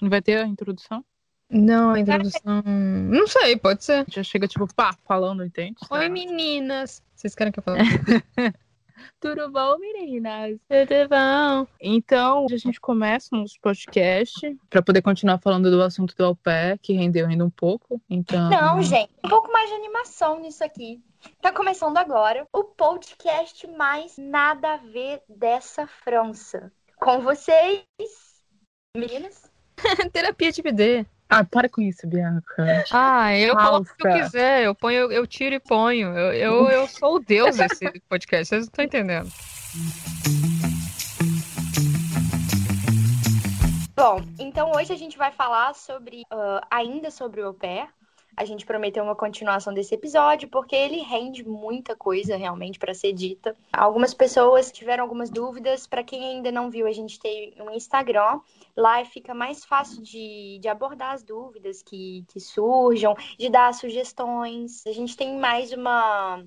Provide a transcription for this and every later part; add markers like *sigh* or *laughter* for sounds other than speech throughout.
Não vai ter a introdução? Não, a introdução. Não sei, pode ser. Já chega, tipo, pá, falando, entende? Oi, meninas. Vocês querem que eu fale? *laughs* Tudo bom, meninas? Tudo bom? Então, a gente começa o nosso podcast para poder continuar falando do assunto do au pair, que rendeu ainda um pouco. Então. Não, gente, um pouco mais de animação nisso aqui. Tá começando agora o podcast mais nada a ver dessa França. Com vocês, meninas. *laughs* Terapia de BD. Ah, para com isso, Bianca. Ah, eu Falsa. coloco o que eu quiser. Eu ponho, eu, tiro e ponho. Eu, eu, eu sou o deus desse *laughs* podcast. Vocês não estão entendendo. Bom, então hoje a gente vai falar sobre, ah, ainda sobre o au pair. A gente prometeu uma continuação desse episódio porque ele rende muita coisa realmente para ser dita. Algumas pessoas tiveram algumas dúvidas. Para quem ainda não viu, a gente tem um Instagram. Lá fica mais fácil de, de abordar as dúvidas que, que surjam, de dar sugestões. A gente tem mais uma,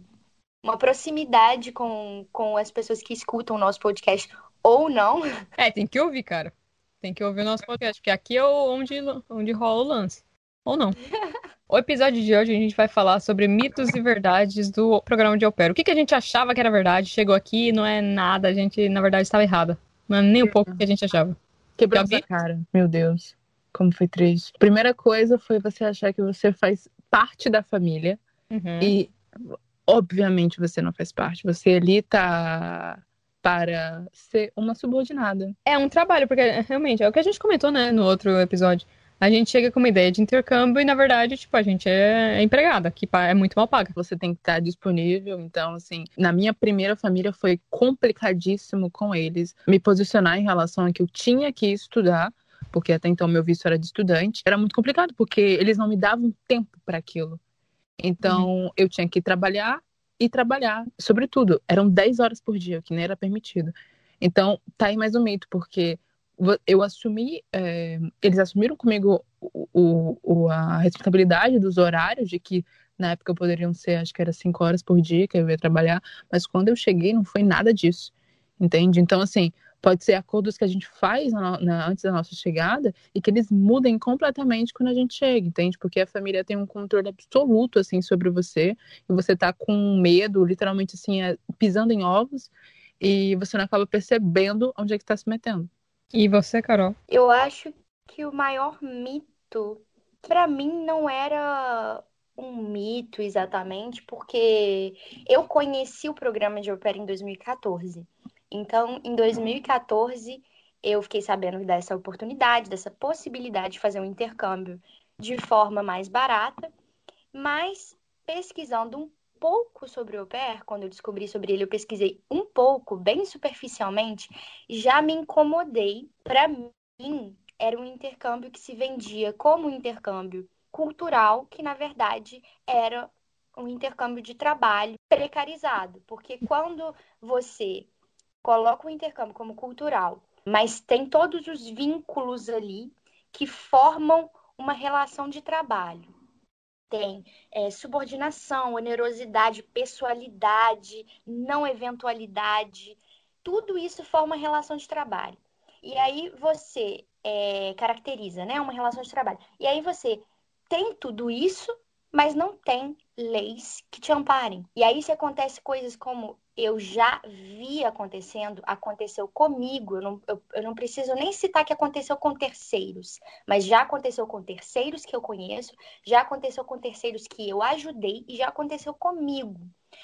uma proximidade com, com as pessoas que escutam o nosso podcast ou não. *laughs* É, tem que ouvir, cara. Tem que ouvir o nosso podcast, porque aqui é onde, onde rola o lance. Ou não. *laughs* O episódio de hoje a gente vai falar sobre mitos e verdades do programa de pair. O que, que a gente achava que era verdade, chegou aqui e não é nada, a gente, na verdade, estava errada. Não é nem um pouco que a gente achava. Quebrou essa cara. Meu Deus. Como foi triste. Primeira coisa foi você achar que você faz parte da família. Uhum. E, obviamente, você não faz parte. Você ali tá para ser uma subordinada. É um trabalho, porque realmente é o que a gente comentou, né, no outro episódio. A gente chega com uma ideia de intercâmbio e, na verdade, tipo, a gente é, é empregada, que é muito mal paga. Você tem que estar disponível. Então, assim, na minha primeira família foi complicadíssimo com eles me posicionar em relação a que eu tinha que estudar, porque até então meu visto era de estudante. Era muito complicado, porque eles não me davam tempo para aquilo. Então, eu tinha que trabalhar e trabalhar, sobretudo. Eram 10 horas por dia, que nem era permitido. Então, tá aí mais um mito, porque eu assumi, é, eles assumiram comigo o, o- a responsabilidade dos horários, de que na época poderiam ser, acho que era 5 horas por dia que eu ia trabalhar, mas quando eu cheguei não foi nada disso, entende? Então, assim, pode ser acordos que a gente faz na- na- antes da nossa chegada e que eles mudem completamente quando a gente chega, entende? Porque a família tem um controle absoluto, assim, sobre você e você tá com medo, literalmente, assim, é, pisando em ovos e você não acaba percebendo onde é que tá se metendo. E você, Carol? Eu acho que o maior mito, para mim, não era um mito exatamente, porque eu conheci o programa de pair em 2014. Então, em 2014, eu fiquei sabendo dessa oportunidade, dessa possibilidade de fazer um intercâmbio de forma mais barata, mas pesquisando um pouco sobre o au pair, quando eu descobri sobre ele, eu pesquisei um pouco, bem superficialmente, já me incomodei. Para mim, era um intercâmbio que se vendia como um intercâmbio cultural, que na verdade era um intercâmbio de trabalho precarizado, porque quando você coloca o intercâmbio como cultural, mas tem todos os vínculos ali que formam uma relação de trabalho. Tem é, subordinação, onerosidade, pessoalidade, não eventualidade. Tudo isso forma relação de trabalho. E aí você é, caracteriza, né, uma relação de trabalho. E aí você tem tudo isso, mas não tem leis que te amparem. E aí se acontece coisas como eu já vi acontecendo, aconteceu comigo, eu não, eu, eu não preciso nem citar que aconteceu com terceiros, mas já aconteceu com terceiros que eu conheço, já aconteceu com terceiros que eu ajudei e já aconteceu comigo.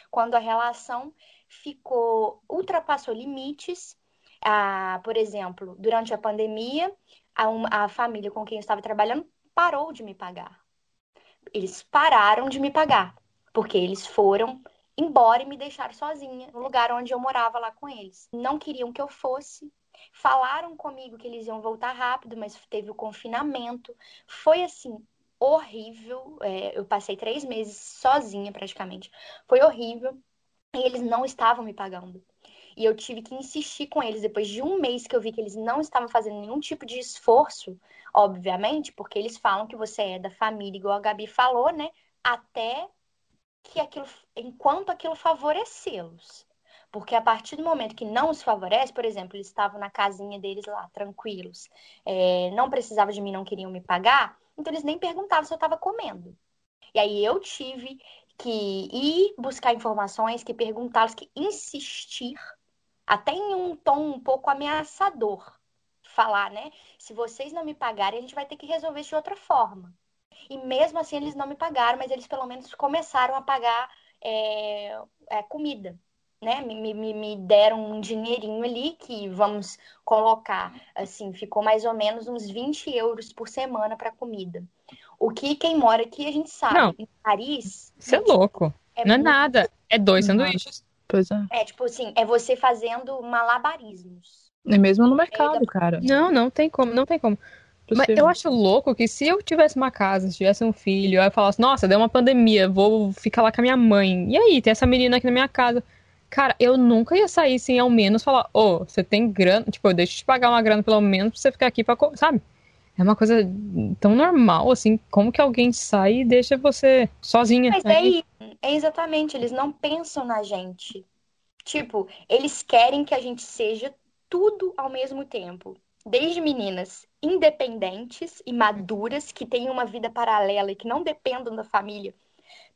Quando a relação ficou, ultrapassou limites, ah, por exemplo, durante a pandemia, a, uma- a família com quem eu estava trabalhando parou de me pagar. Eles pararam de me pagar, porque eles foram embora e me deixaram sozinha no lugar onde eu morava lá com eles. Não queriam que eu fosse. Falaram comigo que eles iam voltar rápido, mas teve o confinamento. Foi assim, horrível. É, eu passei três meses sozinha praticamente. Foi horrível. E eles não estavam me pagando. E eu tive que insistir com eles depois de um mês que eu vi que eles não estavam fazendo nenhum tipo de esforço, obviamente, porque eles falam que você é da família, igual a Gabi falou, né? Até que aquilo, enquanto aquilo favorecê-los. Porque a partir do momento que não os favorece, por exemplo, eles estavam na casinha deles lá, tranquilos, é, não precisava de mim, não queriam me pagar, então eles nem perguntavam se eu estava comendo. E aí eu tive que ir buscar informações, que perguntá-los, que insistir, até em um tom um pouco ameaçador, falar, né? Se vocês não me pagarem, a gente vai ter que resolver isso de outra forma. E mesmo assim eles não me pagaram, mas eles pelo menos começaram a pagar é, é, comida né, me, me, me deram um dinheirinho ali que vamos colocar, assim, ficou mais ou menos uns 20 euros por semana para comida. O que quem mora aqui a gente sabe. Não. Em Paris. Isso é louco. É não é muito... nada. É dois sanduíches. Pois é. É, tipo assim, é você fazendo malabarismos. É mesmo no mercado, é, cara. Não, não tem como, não tem como. Mas eu acho louco que se eu tivesse uma casa, se tivesse um filho, aí eu falasse, nossa, deu uma pandemia, vou ficar lá com a minha mãe. E aí, tem essa menina aqui na minha casa. Cara, eu nunca ia sair sem ao menos falar, ô, oh, você tem grana, tipo, eu deixo te pagar uma grana pelo menos pra você ficar aqui pra, sabe? É uma coisa tão normal, assim, como que alguém sai e deixa você sozinha? Mas é, é exatamente, eles não pensam na gente. Tipo, eles querem que a gente seja tudo ao mesmo tempo. Desde meninas independentes e maduras, que têm uma vida paralela e que não dependam da família,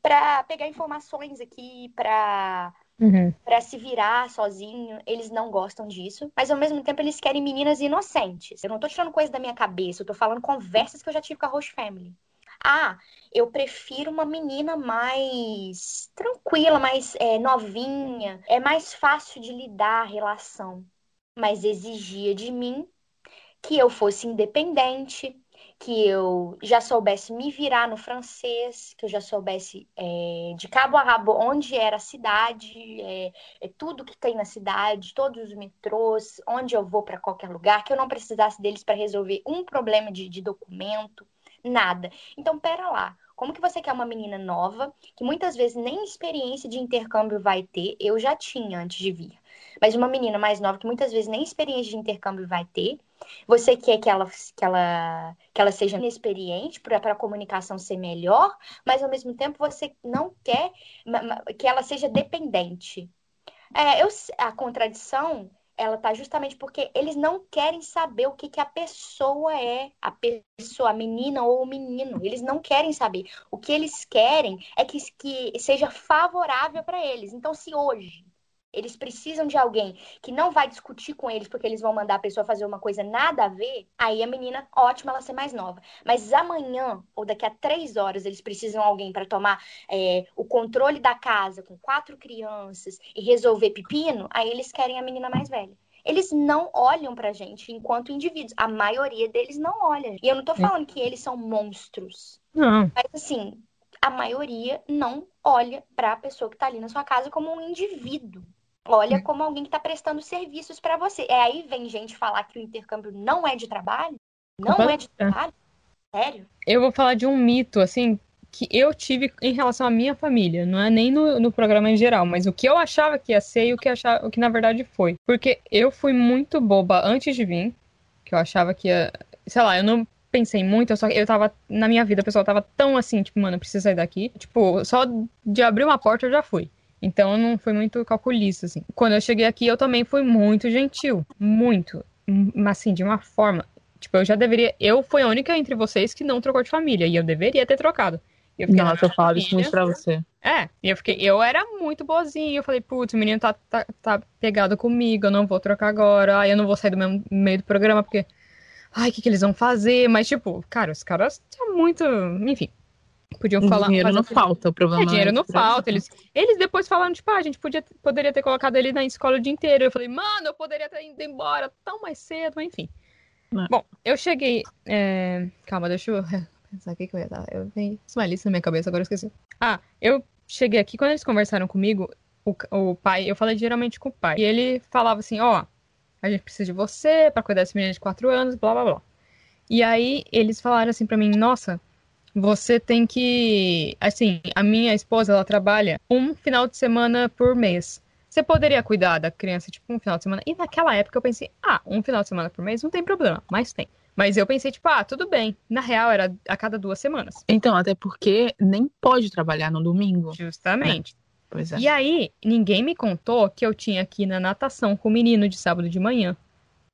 para pegar informações aqui, para uhum. para se virar sozinho. Eles não gostam disso, mas ao mesmo tempo eles querem meninas inocentes. Eu não tô tirando coisa da minha cabeça, eu tô falando conversas que eu já tive com a Roche Family. Ah, eu prefiro uma menina mais tranquila, mais é, novinha. É mais fácil de lidar a relação. Mas exigia de mim que eu fosse independente, que eu já soubesse me virar no francês, que eu já soubesse é, de cabo a rabo onde era a cidade, é, é tudo que tem na cidade, todos os metrôs, onde eu vou para qualquer lugar, que eu não precisasse deles para resolver um problema de, de documento, nada. Então, pera lá. Como que você quer uma menina nova, que muitas vezes nem experiência de intercâmbio vai ter? Eu já tinha antes de vir. Mas uma menina mais nova, que muitas vezes nem experiência de intercâmbio vai ter, você quer que ela, que ela, que ela seja inexperiente para a comunicação ser melhor, mas ao mesmo tempo você não quer que ela seja dependente. É, eu, a contradição ela tá justamente porque eles não querem saber o que, que a pessoa é, a pessoa, a menina ou o menino. Eles não querem saber. O que eles querem é que, que seja favorável para eles. Então, se hoje eles precisam de alguém que não vai discutir com eles porque eles vão mandar a pessoa fazer uma coisa nada a ver, aí a menina, ótima ela ser mais nova. Mas amanhã ou daqui a três horas eles precisam de alguém para tomar é, o controle da casa com quatro crianças e resolver pepino, aí eles querem a menina mais velha. Eles não olham pra gente enquanto indivíduos. A maioria deles não olha. E eu não tô falando que eles são monstros. Não. Mas assim, a maioria não olha para a pessoa que está ali na sua casa como um indivíduo. Olha como alguém que está prestando serviços para você. É aí vem gente falar que o intercâmbio não é de trabalho? Não é de trabalho? Sério? Eu vou falar de um mito, assim, que eu tive em relação à minha família. Não é nem no, no programa em geral, mas o que eu achava que ia ser e o que, achava, o que na verdade foi. Porque eu fui muito boba antes de vir, que eu achava que ia. Sei lá, eu não pensei muito, eu só eu tava na minha vida, o pessoal tava tão assim, tipo, mano, eu preciso sair daqui. Tipo, só de abrir uma porta eu já fui. Então não foi muito calculista, assim. Quando eu cheguei aqui, eu também fui muito gentil. Muito. Mas assim, de uma forma. Tipo, eu já deveria. Eu fui a única entre vocês que não trocou de família. E eu deveria ter trocado. Eu fiquei, Nossa, eu falo isso muito pra você. É, e eu fiquei, eu era muito boazinha. Eu falei, putz, o menino tá, tá, tá pegado comigo, eu não vou trocar agora. Ai, eu não vou sair do mesmo meio do programa, porque. Ai, o que, que eles vão fazer? Mas, tipo, cara, os caras são muito. Enfim. Podiam falar. Dinheiro não falta, o problema. É, dinheiro não falta. Eles, eles depois falaram, tipo, ah, a gente podia, poderia ter colocado ele na escola o dia inteiro. Eu falei, mano, eu poderia ter ido embora tão mais cedo, mas enfim. Não. Bom, eu cheguei. É... Calma, deixa eu *laughs* pensar o que, que eu ia dar. Eu tenho uma lista na minha cabeça, agora eu esqueci. Ah, eu cheguei aqui, quando eles conversaram comigo, o, o pai, eu falei geralmente com o pai. E ele falava assim, ó, oh, a gente precisa de você para cuidar desse menino de quatro anos, blá blá blá. E aí eles falaram assim para mim, nossa, você tem que. Assim, a minha esposa, ela trabalha um final de semana por mês. Você poderia cuidar da criança, tipo, um final de semana. E naquela época eu pensei, ah, um final de semana por mês não tem problema, mas tem. Mas eu pensei, tipo, ah, tudo bem. Na real, era a cada duas semanas. Então, até porque nem pode trabalhar no domingo. Justamente. Pois é. E aí, ninguém me contou que eu tinha que ir na natação com o menino de sábado de manhã.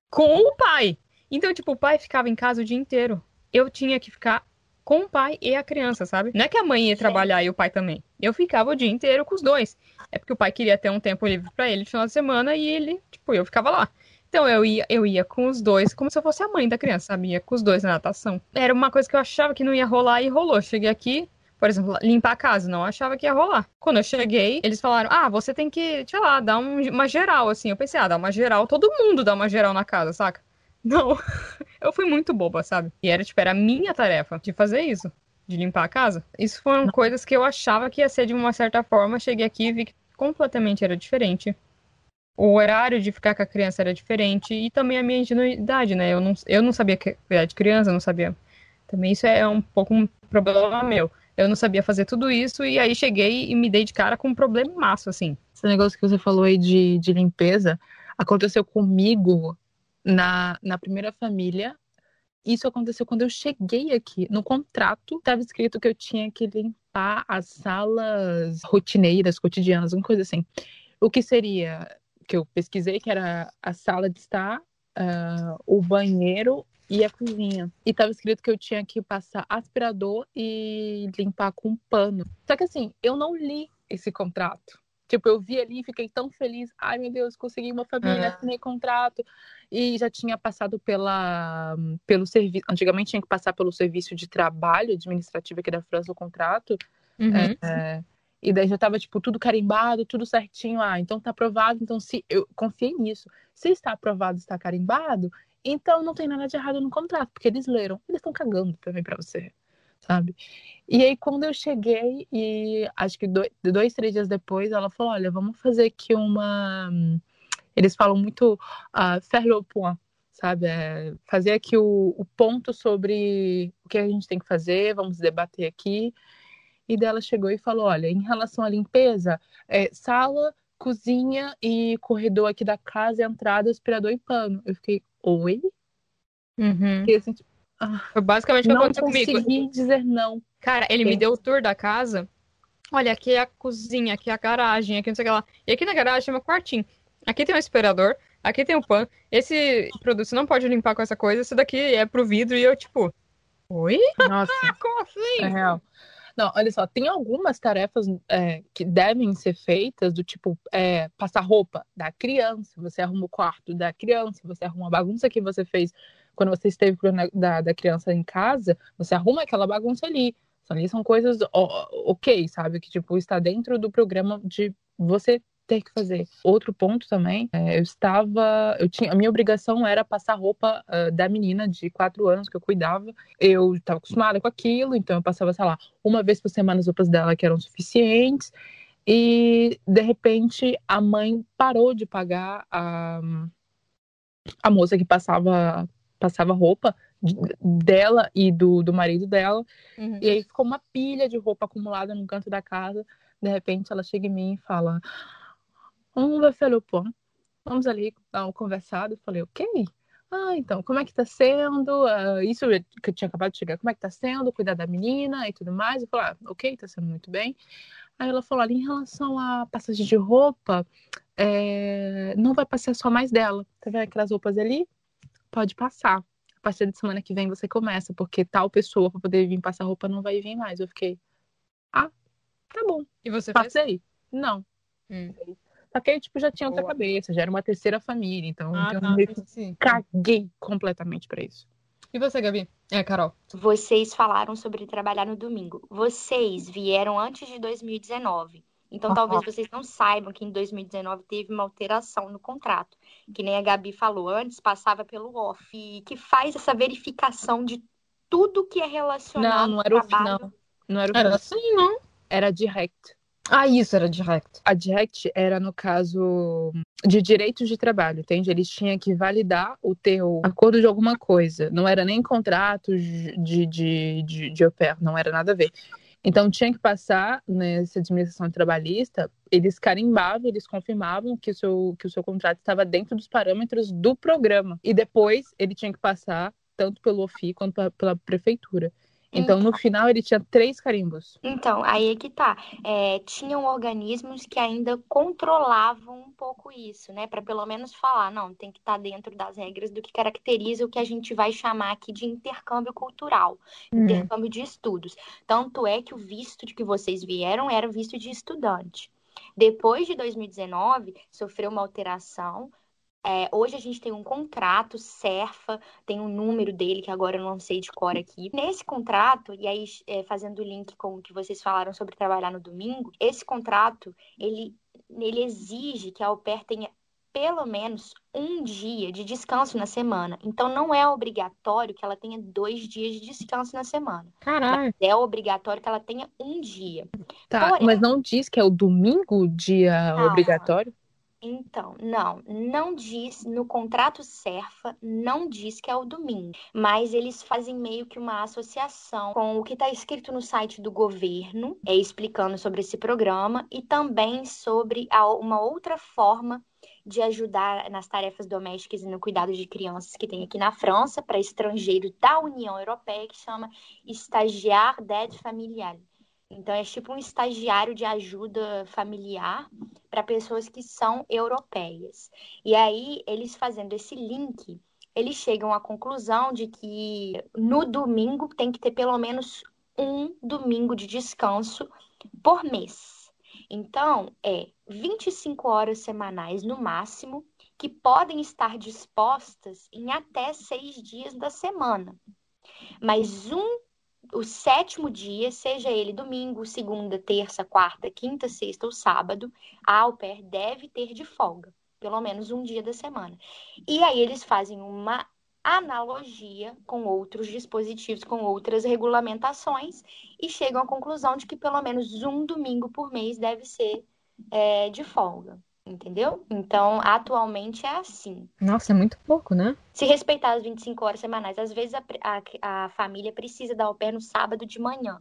Com o pai. Então, tipo, o pai ficava em casa o dia inteiro. Eu tinha que ficar com o pai e a criança, sabe? Não é que a mãe ia trabalhar e o pai também. Eu ficava o dia inteiro com os dois. É porque o pai queria ter um tempo livre para ele no final de semana e ele, tipo, eu ficava lá. Então eu ia, eu ia com os dois, como se eu fosse a mãe da criança, sabe? Ia com os dois na natação. Era uma coisa que eu achava que não ia rolar e rolou. Cheguei aqui, por exemplo, limpar a casa, não achava que ia rolar. Quando eu cheguei, eles falaram: ah, você tem que, sei lá, dar um, uma geral, assim. Eu pensei, ah, dar uma geral, todo mundo dá uma geral na casa, saca? Não, *laughs* eu fui muito boba, sabe? E era, tipo, era a minha tarefa de fazer isso, de limpar a casa. Isso foram coisas que eu achava que ia ser de uma certa forma. Cheguei aqui e vi que completamente era diferente. O horário de ficar com a criança era diferente e também a minha ingenuidade, né? Eu não, eu não sabia cuidar de criança, não sabia. Também isso é um pouco um problema meu. Eu não sabia fazer tudo isso e aí cheguei e me dei de cara com um problema maço, assim. Esse negócio que você falou aí de, de limpeza aconteceu comigo na, na primeira família. Isso aconteceu quando eu cheguei aqui. No contrato estava escrito que eu tinha que limpar as salas rotineiras, cotidianas, uma coisa assim. O que seria que eu pesquisei que era a sala de estar, uh, o banheiro e a cozinha. E estava escrito que eu tinha que passar aspirador e limpar com pano. Só que assim, eu não li esse contrato. Tipo, eu vi ali e fiquei tão feliz. Ai, meu Deus, consegui uma família, assinei contrato. E já tinha passado pela, pelo serviço. Antigamente tinha que passar pelo serviço de trabalho administrativo aqui da França o contrato. Uhum. É, e daí já tava, tipo, tudo carimbado, tudo certinho. Ah, então tá aprovado. Então, se eu confiei nisso. Se está aprovado, está carimbado, então não tem nada de errado no contrato, porque eles leram. Eles estão cagando também para você sabe? E aí, quando eu cheguei, e acho que dois, dois, três dias depois, ela falou: Olha, vamos fazer aqui uma. Eles falam muito uh, faire le point, sabe? É fazer aqui o, o ponto sobre o que a gente tem que fazer, vamos debater aqui. E dela chegou e falou: Olha, em relação à limpeza, é, sala, cozinha e corredor aqui da casa, entrada, aspirador e pano. Eu fiquei: Oi? Uhum. Fiquei assim, tipo, foi basicamente o que aconteceu comigo. Não consegui dizer não. Cara, ele me deu o tour da casa. Olha, aqui é a cozinha, aqui é a garagem, aqui não sei o que lá. E aqui na garagem tem meu quartinho. Aqui tem um esperador, aqui tem o um pano. Esse produto você não pode limpar com essa coisa, esse daqui é pro vidro. E eu, tipo, oi? Nossa. *laughs* Como assim? É real. Não, olha só, tem algumas tarefas é, que devem ser feitas, do tipo, é, passar roupa da criança, você arruma o quarto da criança, você arruma a bagunça que você fez quando você esteve da, da criança em casa, você arruma aquela bagunça ali. Ali são coisas ok, sabe? Que, tipo, está dentro do programa de você ter que fazer. Outro ponto também, é, eu estava, eu tinha, a minha obrigação era passar roupa uh, da menina de quatro anos que eu cuidava. Eu estava acostumada com aquilo, então eu passava, sei lá, uma vez por semana as roupas dela que eram suficientes. E de repente a mãe parou de pagar a, a moça que passava passava roupa dela e do, do marido dela. Uhum. E aí ficou uma pilha de roupa acumulada no canto da casa. De repente ela chega em mim e fala: Vamos ver Felupon. Vamos ali dar um conversado. Eu falei, ok. Ah, então, como é que tá sendo? Uh, isso que eu tinha acabado de chegar, como é que tá sendo? Cuidar da menina e tudo mais. Eu falei, ah, ok, tá sendo muito bem. Aí ela falou, olha, em relação à passagem de roupa, é... não vai passar só mais dela. Tá vendo aquelas roupas ali? pode passar. A partir de semana que vem você começa, porque tal pessoa para poder vir passar roupa não vai vir mais. Eu fiquei, ah, tá bom. E você Passei? Fez? Não. Hum. Só que aí, tipo, já tinha outra Boa. cabeça, já era uma terceira família, então, ah, então tá, eu caguei completamente para isso. E você, Gabi? É, Carol. Vocês falaram sobre trabalhar no domingo. Vocês vieram antes de 2019. Então, talvez vocês não saibam que em 2019 teve uma alteração no contrato, que nem a Gabi falou, antes passava pelo off, que faz essa verificação de tudo que é relacionado Não, não era o não. Não era o Era assim, não? Era direct. Ah, isso era direct. A direct era no caso de direitos de trabalho, entende? Eles tinham que validar o teu acordo de alguma coisa. Não era nem contrato de, de, de, de, au pair, não era nada a ver. Então tinha que passar nessa administração trabalhista, eles carimbavam, eles confirmavam que o seu, que o seu contrato estava dentro dos parâmetros do programa. E depois ele tinha que passar tanto pelo OFI quanto pela prefeitura. Então, no final, ele tinha três carimbos. Então, aí é que tá. É, tinham organismos que ainda controlavam um pouco isso, né? Para pelo menos falar, não, tem que estar tá dentro das regras do que caracteriza o que a gente vai chamar aqui de intercâmbio cultural, uhum. intercâmbio de estudos. Tanto é que o visto de que vocês vieram era visto de estudante. Depois de 2019, sofreu uma alteração. É, hoje a gente tem um contrato, CERFA, tem um número dele que agora eu não sei de cor aqui. Nesse contrato, e aí é, fazendo o link com o que vocês falaram sobre trabalhar no domingo, esse contrato, ele, ele exige que a au pair tenha pelo menos um dia de descanso na semana. Então, não é obrigatório que ela tenha dois dias de descanso na semana. Caralho. é obrigatório que ela tenha um dia. Tá, Porém, mas não diz que é o domingo o dia obrigatório? Então, não, não diz no contrato Serfa, não diz que é o domingo, mas eles fazem meio que uma associação com o que está escrito no site do governo, é, explicando sobre esse programa e também sobre a, uma outra forma de ajudar nas tarefas domésticas e no cuidado de crianças que tem aqui na França, para estrangeiros da União Europeia, que chama Estagiar d'aide familiar. Então, é tipo um estagiário de ajuda familiar para pessoas que são europeias. E aí, eles fazendo esse link, eles chegam à conclusão de que no domingo tem que ter pelo menos um domingo de descanso por mês. Então, é 25 horas semanais no máximo, que podem estar dispostas em até seis dias da semana. Mas um, o sétimo dia, seja ele domingo, segunda, terça, quarta, quinta, sexta ou sábado, a au pair deve ter de folga, pelo menos um dia da semana. E aí eles fazem uma analogia com outros dispositivos, com outras regulamentações, e chegam à conclusão de que pelo menos um domingo por mês deve ser é, de folga. Entendeu? Então, atualmente é assim. Nossa, é muito pouco, né? Se respeitar as 25 horas semanais, às vezes a, a, a família precisa dar o pé no sábado de manhã.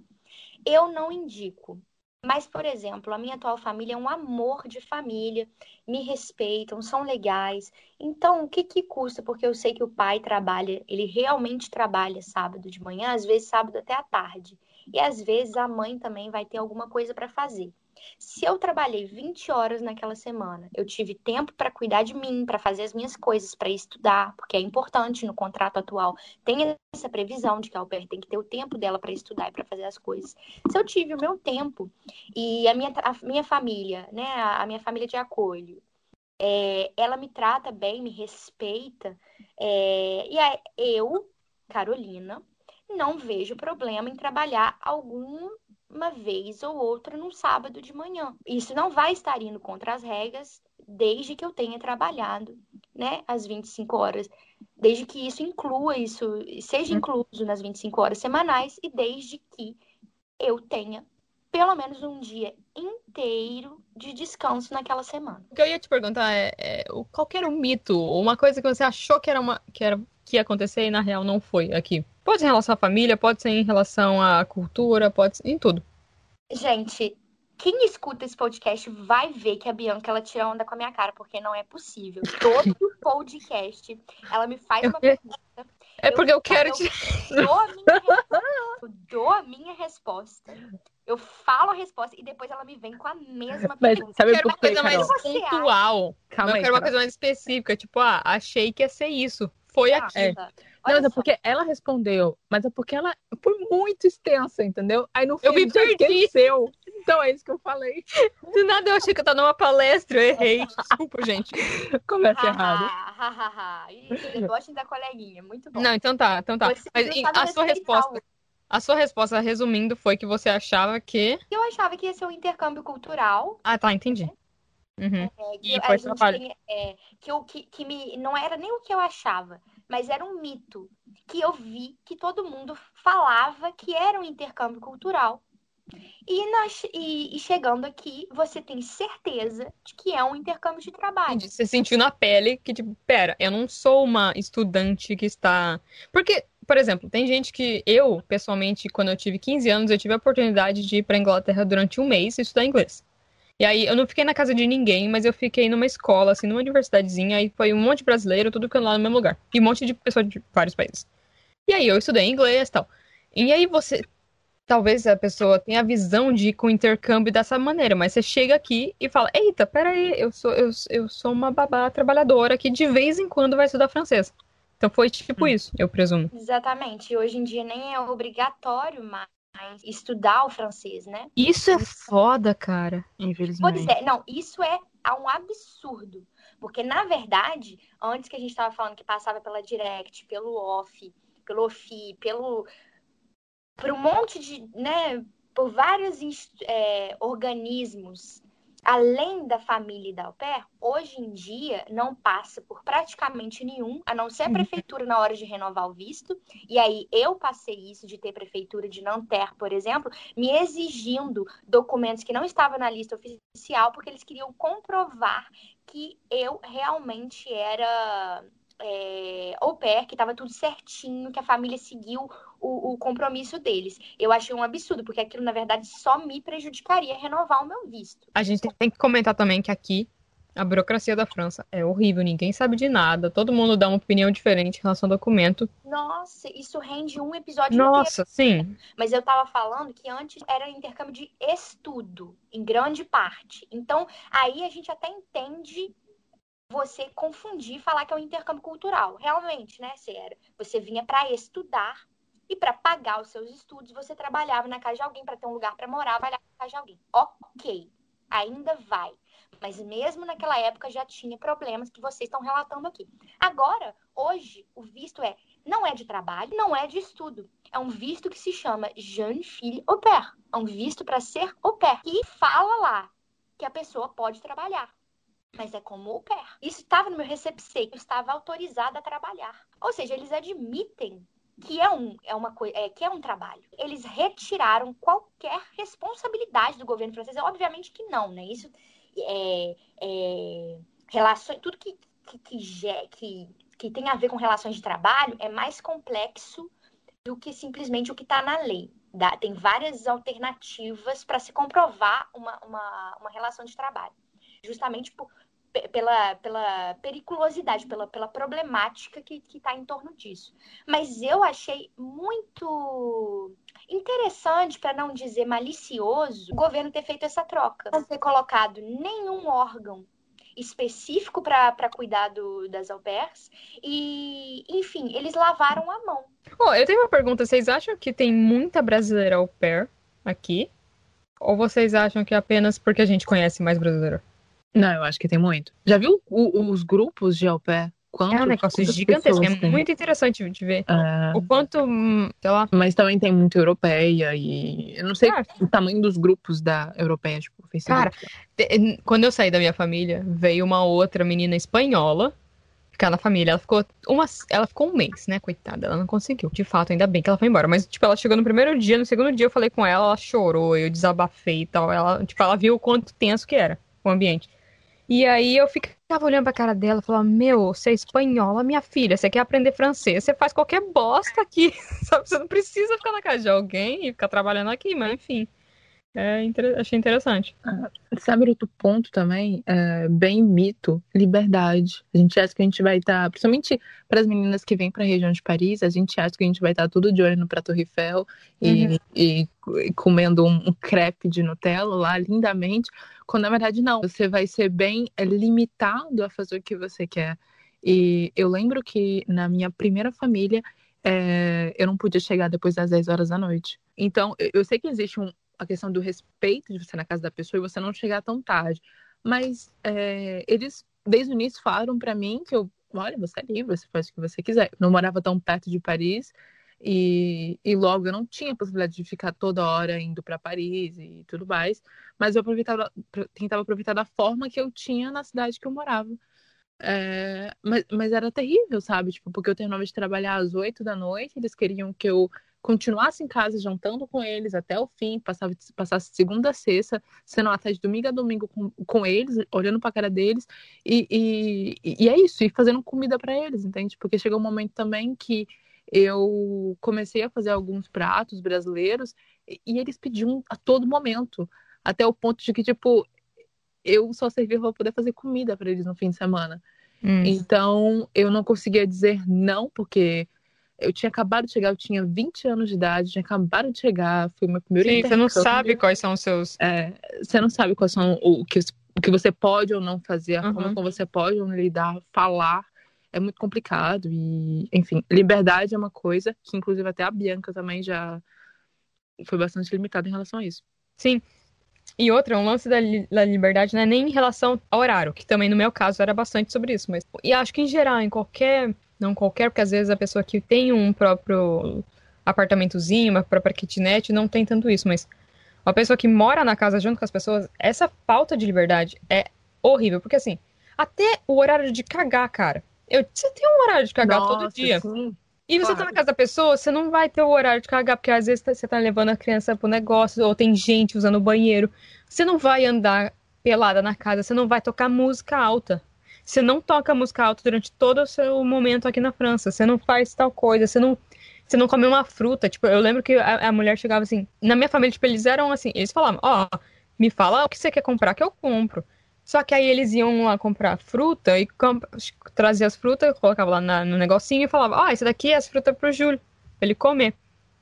Eu não indico. Mas, por exemplo, a minha atual família é um amor de família, me respeitam, são legais. Então, o que que custa? Porque eu sei que o pai trabalha, ele realmente trabalha sábado de manhã, às vezes sábado até à tarde. E às vezes a mãe também vai ter alguma coisa para fazer. Se eu trabalhei 20 horas naquela semana, eu tive tempo para cuidar de mim, para fazer as minhas coisas, para estudar, porque é importante no contrato atual. Tem essa previsão de que a au pair tem que ter o tempo dela para estudar e para fazer as coisas. Se eu tive o meu tempo e a minha, a minha família, né, a minha família de acolho, é, ela me trata bem, me respeita, é, e aí, eu, Carolina, não vejo problema em trabalhar algum uma vez ou outra no sábado de manhã. Isso não vai estar indo contra as regras desde que eu tenha trabalhado, né, as 25 horas, desde que isso inclua isso, seja uhum. incluso nas 25 horas semanais e desde que eu tenha pelo menos um dia inteiro de descanso naquela semana. O que eu ia te perguntar é, é qual era o mito, uma coisa que você achou que era uma que era que ia acontecer e na real não foi aqui. Pode ser em relação à família, pode ser em relação à cultura, pode ser em tudo. Gente, quem escuta esse podcast vai ver que a Bianca ela tira onda com a minha cara, porque não é possível. Todo *laughs* podcast ela me faz uma pergunta. É porque eu, eu quero te. Eu dou a minha *laughs* resposta. Eu dou a minha resposta. Eu falo a resposta e depois ela me vem com a mesma Mas, pergunta. Sabe eu quero uma coisa mais pontual. Calma eu aí, quero uma coisa mais específica. Tipo, ah, achei que ia ser isso. Foi ah, aqui. É. Não, mas é porque ela respondeu, mas é porque ela foi muito extensa, entendeu? Aí no fim eu me perdi. Esqueceu. Então é isso que eu falei. Do nada eu achei que eu tava numa palestra, eu errei. *laughs* Desculpa, gente. Começa errado. Deboche da coleguinha, muito bom. Não, então tá, então tá. Você mas a sua resposta. A sua resposta, resumindo, foi que você achava que. Eu achava que ia ser um intercâmbio cultural. Ah, tá, entendi. Uhum. É, que, e foi trabalho. Tem, é, que, eu, que, que me, não era nem o que eu achava, mas era um mito que eu vi que todo mundo falava que era um intercâmbio cultural. E, nós, e, e, chegando aqui, você tem certeza de que é um intercâmbio de trabalho. Você sentiu na pele que, tipo, pera, eu não sou uma estudante que está. Porque, por exemplo, tem gente que eu, pessoalmente, quando eu tive 15 anos, eu tive a oportunidade de ir para Inglaterra durante um mês e estudar inglês. E aí eu não fiquei na casa de ninguém, mas eu fiquei numa escola, assim, numa universidadezinha, aí foi um monte de brasileiro, tudo ficando lá no mesmo lugar. E um monte de pessoas de vários países. E aí eu estudei inglês e tal. E aí você. Talvez a pessoa tenha a visão de ir com o intercâmbio dessa maneira, mas você chega aqui e fala: Eita, peraí, eu sou, eu, eu sou uma babá trabalhadora que de vez em quando vai estudar francês. Então foi tipo hum. isso, eu presumo. Exatamente. E hoje em dia nem é obrigatório mais estudar o francês, né? Isso é foda, cara. Infelizmente. Pois é, não, isso é um absurdo. Porque, na verdade, antes que a gente estava falando que passava pela direct, pelo off, pelo OFI, pelo. por um monte de. né? por vários é, organismos além da família e da au pair, hoje em dia não passa por praticamente nenhum, a não ser a uhum. prefeitura na hora de renovar o visto. E aí eu passei isso de ter prefeitura de não ter, por exemplo, me exigindo documentos que não estavam na lista oficial, porque eles queriam comprovar que eu realmente era é, au pair, que estava tudo certinho, que a família seguiu o, o, compromisso deles. Eu achei um absurdo, porque aquilo, na verdade, só me prejudicaria renovar o meu visto. A gente tem que comentar também que aqui a burocracia da França é horrível, ninguém sabe de nada, todo mundo dá uma opinião diferente em relação ao documento. Nossa, isso rende um episódio Nossa, inteiro. sim. Mas eu tava falando que antes era intercâmbio de estudo, em grande parte. Então, aí a gente até entende você confundir e falar que é um intercâmbio cultural. Realmente, né, Sera? Você vinha para estudar e para pagar os seus estudos, você trabalhava na casa de alguém para ter um lugar para morar, trabalhava na casa de alguém. Ok, ainda vai. Mas mesmo naquela época já tinha problemas que vocês estão relatando aqui. Agora, hoje, o visto é não é de trabalho, não é de estudo. É um visto que se chama Jeune Fille Au Pair. É um visto para ser au pair. E fala lá que a pessoa pode trabalhar mas é como au pair. Isso estava no meu recepção, eu estava autorizada a trabalhar. Ou seja, eles admitem que é um, é uma coisa, é, que é um trabalho. Eles retiraram qualquer responsabilidade do governo francês. Obviamente que não, né? Isso é, é relações, tudo que, que, que, que, que tem a ver com relações de trabalho é mais complexo do que simplesmente o que está na lei. Dá, tem várias alternativas para se comprovar uma, uma, uma relação de trabalho. Justamente por, pela, pela periculosidade, pela, pela problemática que está em torno disso. Mas eu achei muito interessante, para não dizer malicioso, o governo ter feito essa troca. Não ter colocado nenhum órgão específico para cuidar do, das au pairs. E, enfim, eles lavaram a mão. Eu tenho uma pergunta. Vocês acham que tem muita brasileira au pair aqui? Ou vocês acham que é apenas porque a gente conhece mais brasileiro? Não, eu acho que tem muito. Já viu o, os grupos de au pair? Quanto, é um negócio gigantesco, é tem? muito interessante de ver. É... O quanto, sei lá. Mas também tem muito europeia e. Eu não sei o tamanho dos grupos da europeia, tipo, Facebook. Cara, quando eu saí da minha família, veio uma outra menina espanhola ficar na família. Ela ficou uma, ela ficou um mês, né, coitada. Ela não conseguiu. De fato, ainda bem que ela foi embora. Mas, tipo, ela chegou no primeiro dia, no segundo dia eu falei com ela, ela chorou, eu desabafei e tal. Ela, tipo, ela viu o quanto tenso que era o ambiente. E aí eu ficava olhando pra cara dela falava, meu, você é espanhola, minha filha, você quer aprender francês, você faz qualquer bosta aqui, *laughs* sabe? Você não precisa ficar na casa de alguém e ficar trabalhando aqui, mas enfim. É, achei interessante. Ah, sabe outro ponto também? É, bem mito, liberdade. A gente acha que a gente vai estar, tá, principalmente para as meninas que vêm para a região de Paris, a gente acha que a gente vai estar tá tudo de olho no Prato Eiffel e, uhum. e, e comendo um, um crepe de Nutella lá lindamente, quando na verdade não. Você vai ser bem limitado a fazer o que você quer. E eu lembro que na minha primeira família, é, eu não podia chegar depois das 10 horas da noite. Então, eu sei que existe um, a questão do respeito de você na casa da pessoa e você não chegar tão tarde. Mas é, eles, desde o início, falaram para mim que eu, olha, você é livre, você faz o que você quiser. Eu não morava tão perto de Paris e, e logo eu não tinha a possibilidade de ficar toda hora indo para Paris e tudo mais. Mas eu aproveitava, tentava aproveitar da forma que eu tinha na cidade que eu morava. É, mas, mas era terrível, sabe? Tipo, porque eu terminava de trabalhar às oito da noite, eles queriam que eu continuasse em casa jantando com eles até o fim, passava, passasse segunda a sexta, sendo até de domingo a domingo com, com eles, olhando para a cara deles, e, e, e, é isso, e fazendo comida para eles, entende? Porque chegou um momento também que eu comecei a fazer alguns pratos brasileiros e, e eles pediam a todo momento, até o ponto de que, tipo, eu só servia para poder fazer comida para eles no fim de semana. Hum. Então, eu não conseguia dizer não, porque Eu tinha acabado de chegar, eu tinha 20 anos de idade, tinha acabado de chegar, foi meu primeiro Sim, você não sabe quais são os seus. É, você não sabe quais são o que, o que você pode ou não fazer, a forma Uhum. como você pode ou não lidar, falar. É muito complicado. E, enfim, liberdade é uma coisa que, inclusive, até a Bianca também já foi bastante limitada em relação a isso. Sim. E outra, um lance da, li- da liberdade não é nem em relação ao horário, que também no meu caso era bastante sobre isso, mas e acho que em geral, em qualquer, não qualquer, porque às vezes a pessoa que tem um próprio apartamentozinho, uma própria kitnet, não tem tanto isso, mas uma pessoa que mora na casa junto com as pessoas, essa falta de liberdade é horrível, porque assim, até o horário de cagar, cara. Eu, você tem um horário de cagar todo Nossa, dia. sim. E você tá Claro. na casa da pessoa, você não vai ter o horário de cagar, porque às vezes tá- você tá levando a criança pro negócio, ou tem gente usando o banheiro. Você não vai andar pelada na casa, você não vai tocar música alta. Você não toca música alta durante todo o seu momento aqui na França. Você não faz tal coisa, você não, você não come uma fruta. Tipo, eu lembro que a, a mulher chegava assim, na minha família, tipo, eles eram assim, eles falavam, ó, me fala o que você quer comprar que eu compro. Só que aí eles iam lá comprar fruta e comp trazia as frutas, colocava lá na- no negocinho e falava, ó, esse daqui é as frutas pro Júlio, pra ele comer.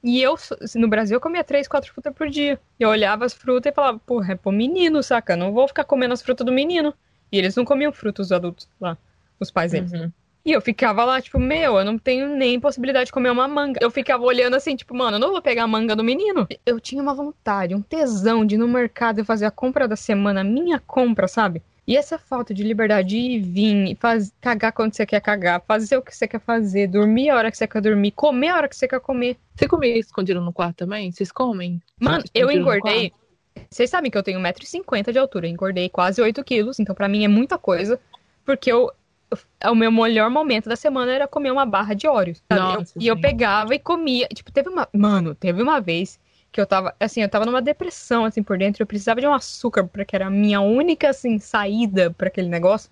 E eu, no Brasil, eu comia três, quatro frutas por dia. Eu olhava as frutas e falava, porra, é pro menino, saca? Não vou ficar comendo as frutas do menino. E eles não comiam frutas, os adultos lá, os pais deles. Uhum. E eu ficava lá, tipo, meu, eu não tenho nem possibilidade de comer uma manga. Eu ficava olhando assim, tipo, mano, eu não vou pegar a manga do menino. Eu tinha uma vontade, um tesão de ir no mercado e fazer a compra da semana, a minha compra, sabe? E essa falta de liberdade de ir, vir, e faz, cagar quando você quer cagar, fazer o que você quer fazer, dormir a hora que você quer dormir, comer a hora que você quer comer. Você comia escondido no quarto também? Vocês comem? Mano, eu Escondido no engordei. Vocês sabem que eu tenho 1,50m de altura, engordei quase 8 quilos, então pra mim é muita coisa, porque eu, eu- o meu melhor momento da semana era comer uma barra de Oreos. sabe? Eu- Nossa, e eu pegava e comia. Tipo, teve uma. Mano, teve uma vez que eu tava. Assim, eu tava numa depressão, assim, por dentro. Eu precisava de um açúcar, porque era a minha única, assim, saída pra aquele negócio.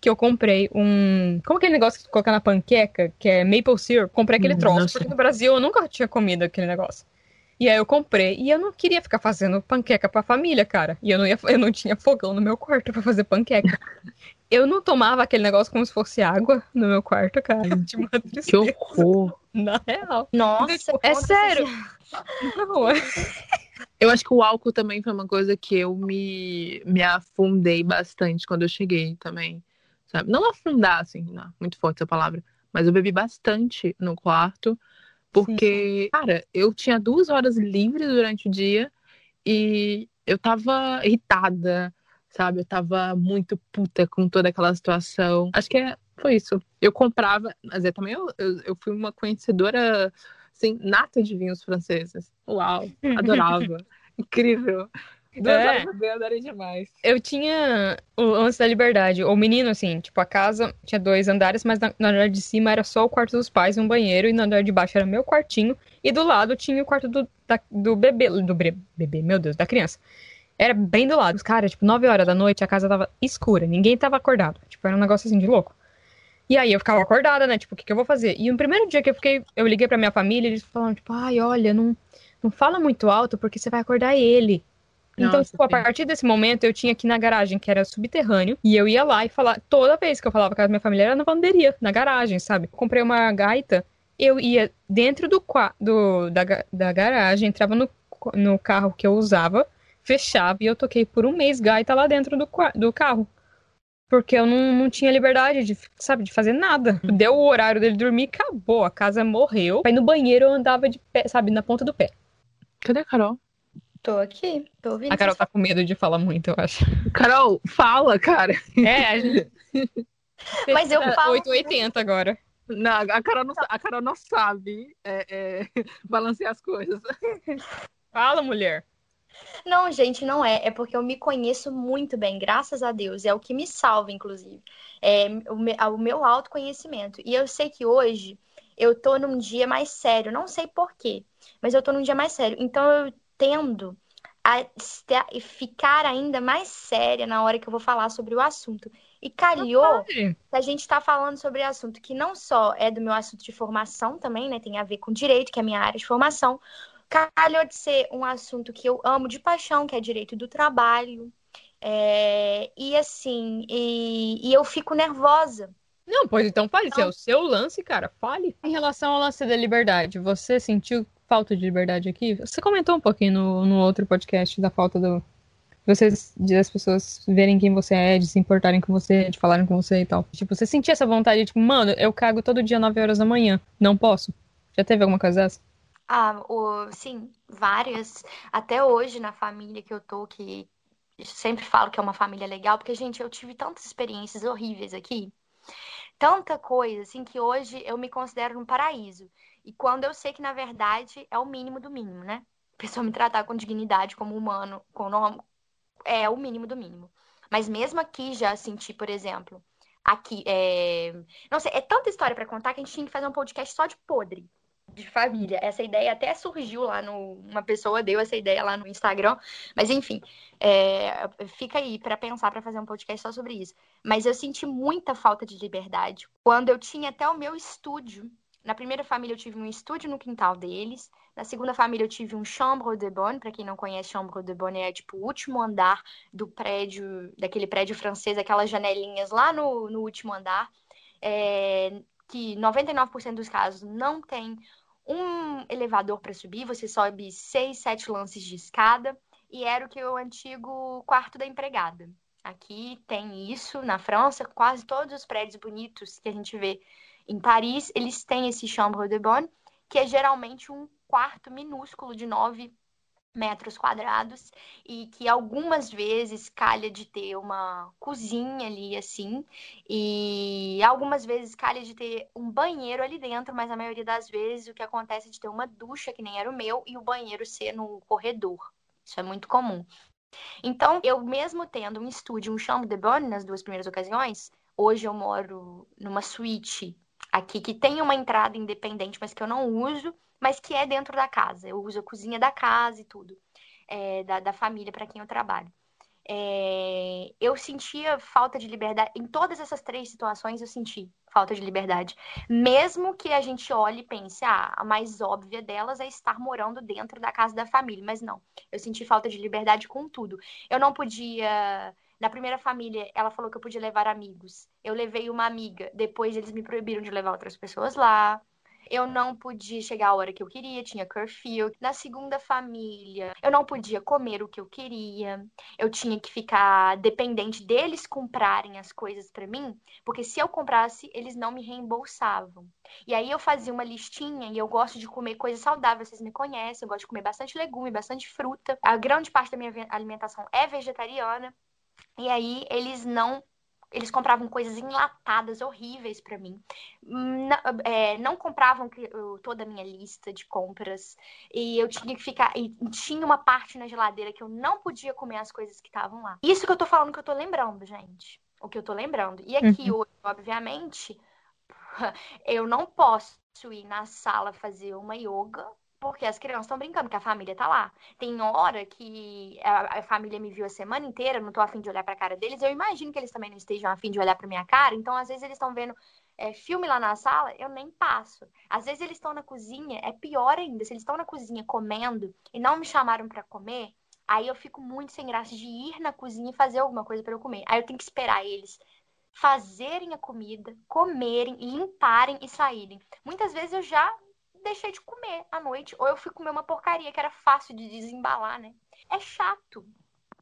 Que eu comprei um. Como aquele negócio que tu coloca na panqueca, que é maple syrup? Comprei aquele Hum, troço, nossa. porque no Brasil eu nunca tinha comido aquele negócio. E aí eu comprei e eu não queria ficar fazendo panqueca pra família, cara. E eu não, ia, *laughs* eu não tinha fogão no meu quarto pra fazer panqueca. Eu não tomava aquele negócio como se fosse água no meu quarto, cara. Tinha *laughs* uma Que horror. Na real. Nossa, É sério. esse- *laughs* Não, é. Eu acho que o álcool também foi uma coisa que eu me, me afundei bastante quando eu cheguei também. Sabe? Não afundar, assim, não, muito forte essa palavra. Mas eu bebi bastante no quarto. Porque, cara, eu tinha duas horas livres durante o dia e eu tava irritada, sabe? Eu tava muito puta com toda aquela situação. Acho que é, foi isso. Eu comprava, mas é também eu, eu, eu fui uma conhecedora, assim, nata de vinhos franceses. Uau, *laughs* adorava. Incrível. Duas É. horas bebendo, adorei demais. Eu tinha o lance da liberdade. O menino, assim, tipo, a casa tinha dois andares, mas na, no andar de cima era só o quarto dos pais e um banheiro, e no andar de baixo era meu quartinho, e do lado tinha o quarto do, da- do bebê, do bre- bebê, meu Deus, da criança. Era bem do lado. Cara, tipo, 9 horas da noite a casa tava escura, ninguém tava acordado. Tipo, era um negócio assim de louco. E aí eu ficava acordada, né? Tipo, o que, que eu vou fazer? E no primeiro dia que eu fiquei, eu liguei pra minha família, eles falaram, tipo, ai, olha, não, não fala muito alto porque você vai acordar ele. Então, Nossa, tipo, a partir desse momento eu tinha ir na garagem, que era subterrâneo, e eu ia lá e falar, toda vez que eu falava com a minha família era na lavanderia, na garagem, sabe? Comprei uma gaita, eu ia dentro do, do da, da garagem, entrava no, no carro que eu usava, fechava e eu toquei por um mês gaita lá dentro do, do carro. Porque eu não, não tinha liberdade de, sabe, de fazer nada. Deu o horário dele dormir, acabou. A casa morreu. Aí no banheiro eu andava de pé, sabe, na ponta do pé. Cadê a Carol? Tô aqui, tô ouvindo. A Carol tá com medo de falar muito, eu acho. Carol, fala, cara. É, a gente. *laughs* Mas eu É, falo- 880 agora. Não, a Carol não, a Carol não sabe é, é, *laughs* balancear as coisas. Fala, mulher. Não, gente, não é. É porque eu me conheço muito bem, graças a Deus. É o que me salva, inclusive. É o me- o meu autoconhecimento. E eu sei que hoje eu tô num dia mais sério. Não sei por quê, mas eu tô num dia mais sério. Então eu tendo a ficar ainda mais séria na hora que eu vou falar sobre o assunto. E calhou que a gente está falando sobre assunto que não só é do meu assunto de formação também, né? Tem a ver com direito, que é a minha área de formação. Calhou de ser um assunto que eu amo de paixão, que é direito do trabalho. É, e assim, e, e eu fico nervosa. Não, pois então fale. Se é o seu lance, cara, fale. Em relação ao lance da liberdade, você sentiu falta de liberdade aqui? Você comentou um pouquinho no, no outro podcast da falta do. Vocês, de as pessoas verem quem você é, de se importarem com você, de falarem com você e tal. Tipo, você sentia essa vontade, tipo, mano, eu cago todo dia 9 horas da manhã. Não posso? Já teve alguma coisa dessa? Ah, o, sim, várias. Até hoje, na família que eu tô, que sempre falo que é uma família legal, porque, gente, eu tive tantas experiências horríveis aqui, tanta coisa, assim, que hoje eu me considero um paraíso. E quando eu sei que, na verdade, é o mínimo do mínimo, né? A pessoa me tratar com dignidade como humano, com nome, é o mínimo do mínimo. Mas mesmo aqui já senti, por exemplo, aqui, é... não sei, é tanta história para contar que a gente tinha que fazer um podcast só de podre de família. Essa ideia até surgiu lá no. Uma pessoa deu essa ideia lá no Instagram. Mas enfim, é, fica aí para pensar para fazer um podcast só sobre isso. Mas eu senti muita falta de liberdade quando eu tinha até o meu estúdio. Na primeira família eu tive um estúdio no quintal deles. Na segunda família eu tive um chambre de bonne. Para quem não conhece, chambre de bonne é tipo o último andar do prédio, daquele prédio francês, aquelas janelinhas lá no, no último andar. É, que 99% dos casos não tem um elevador para subir, você sobe seis, sete lances de escada, e era o que o antigo quarto da empregada. Aqui tem isso, na França, quase todos os prédios bonitos que a gente vê em Paris, eles têm esse chambre de bonne, que é geralmente um quarto minúsculo de nove metros quadrados e que algumas vezes calha de ter uma cozinha ali assim e algumas vezes calha de ter um banheiro ali dentro, mas a maioria das vezes o que acontece é de ter uma ducha que nem era o meu e o banheiro ser no corredor. Isso é muito comum. Então, eu mesmo tendo um estúdio, um chambre de bonne nas duas primeiras ocasiões, hoje eu moro numa suíte aqui que tem uma entrada independente, mas que eu não uso mas que é dentro da casa. Eu uso a cozinha da casa e tudo, é, da, da família para quem eu trabalho. É, eu sentia falta de liberdade. Em todas essas três situações, eu senti falta de liberdade. Mesmo que a gente olhe e pense, ah, a mais óbvia delas é estar morando dentro da casa da família. Mas não, eu senti falta de liberdade com tudo. Eu não podia. Na primeira família, ela falou que eu podia levar amigos. Eu levei uma amiga. Depois, eles me proibiram de levar outras pessoas lá. Eu não podia chegar a hora que eu queria, tinha curfew. Na segunda família, eu não podia comer o que eu queria. Eu tinha que ficar dependente deles comprarem as coisas para mim, porque se eu comprasse, eles não me reembolsavam. E aí eu fazia uma listinha e eu gosto de comer coisa saudável, vocês me conhecem, eu gosto de comer bastante legume, bastante fruta. A grande parte da minha alimentação é vegetariana. E aí eles não eles compravam coisas enlatadas horríveis para mim. Não, é, não compravam toda a minha lista de compras. E eu tinha que ficar. E tinha uma parte na geladeira que eu não podia comer as coisas que estavam lá. Isso que eu tô falando que eu tô lembrando, gente. O que eu tô lembrando. E aqui uhum. hoje, obviamente, *laughs* eu não posso ir na sala fazer uma yoga porque as crianças estão brincando, que a família tá lá. Tem hora que a, a família me viu a semana inteira, não tô afim de olhar pra cara deles. Eu imagino que eles também não estejam afim de olhar pra minha cara. Então, às vezes, eles estão vendo é, filme lá na sala, eu nem passo. Às vezes, eles estão na cozinha, é pior ainda. Se eles estão na cozinha comendo e não me chamaram para comer, aí eu fico muito sem graça de ir na cozinha e fazer alguma coisa para eu comer. Aí eu tenho que esperar eles fazerem a comida, comerem, limparem e saírem. Muitas vezes eu já deixei de comer à noite. Ou eu fui comer uma porcaria que era fácil de desembalar, né? É chato.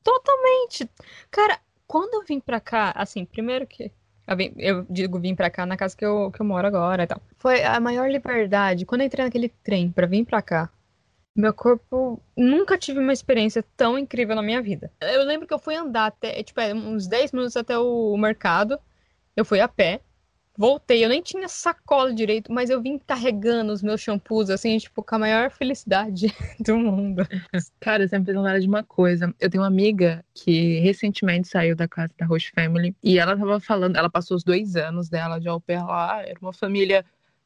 Totalmente. Cara, quando eu vim pra cá, assim, primeiro que. Eu, vim, eu digo vim pra cá na casa que eu, que eu moro agora e tal. Foi a maior liberdade. Quando eu entrei naquele trem pra vir pra cá, meu corpo nunca tive uma experiência tão incrível na minha vida. Eu lembro que eu fui andar até, tipo, é, uns 10 minutos até o mercado. Eu fui a pé. Voltei, eu nem tinha sacola direito, mas eu vim carregando os meus shampoos, assim, tipo, com a maior felicidade *laughs* do mundo. Cara, você me fez lembrar de uma coisa. Eu tenho uma amiga que recentemente saiu da casa da Roche Family e ela tava falando, ela passou os dois anos dela de au pair lá, era uma família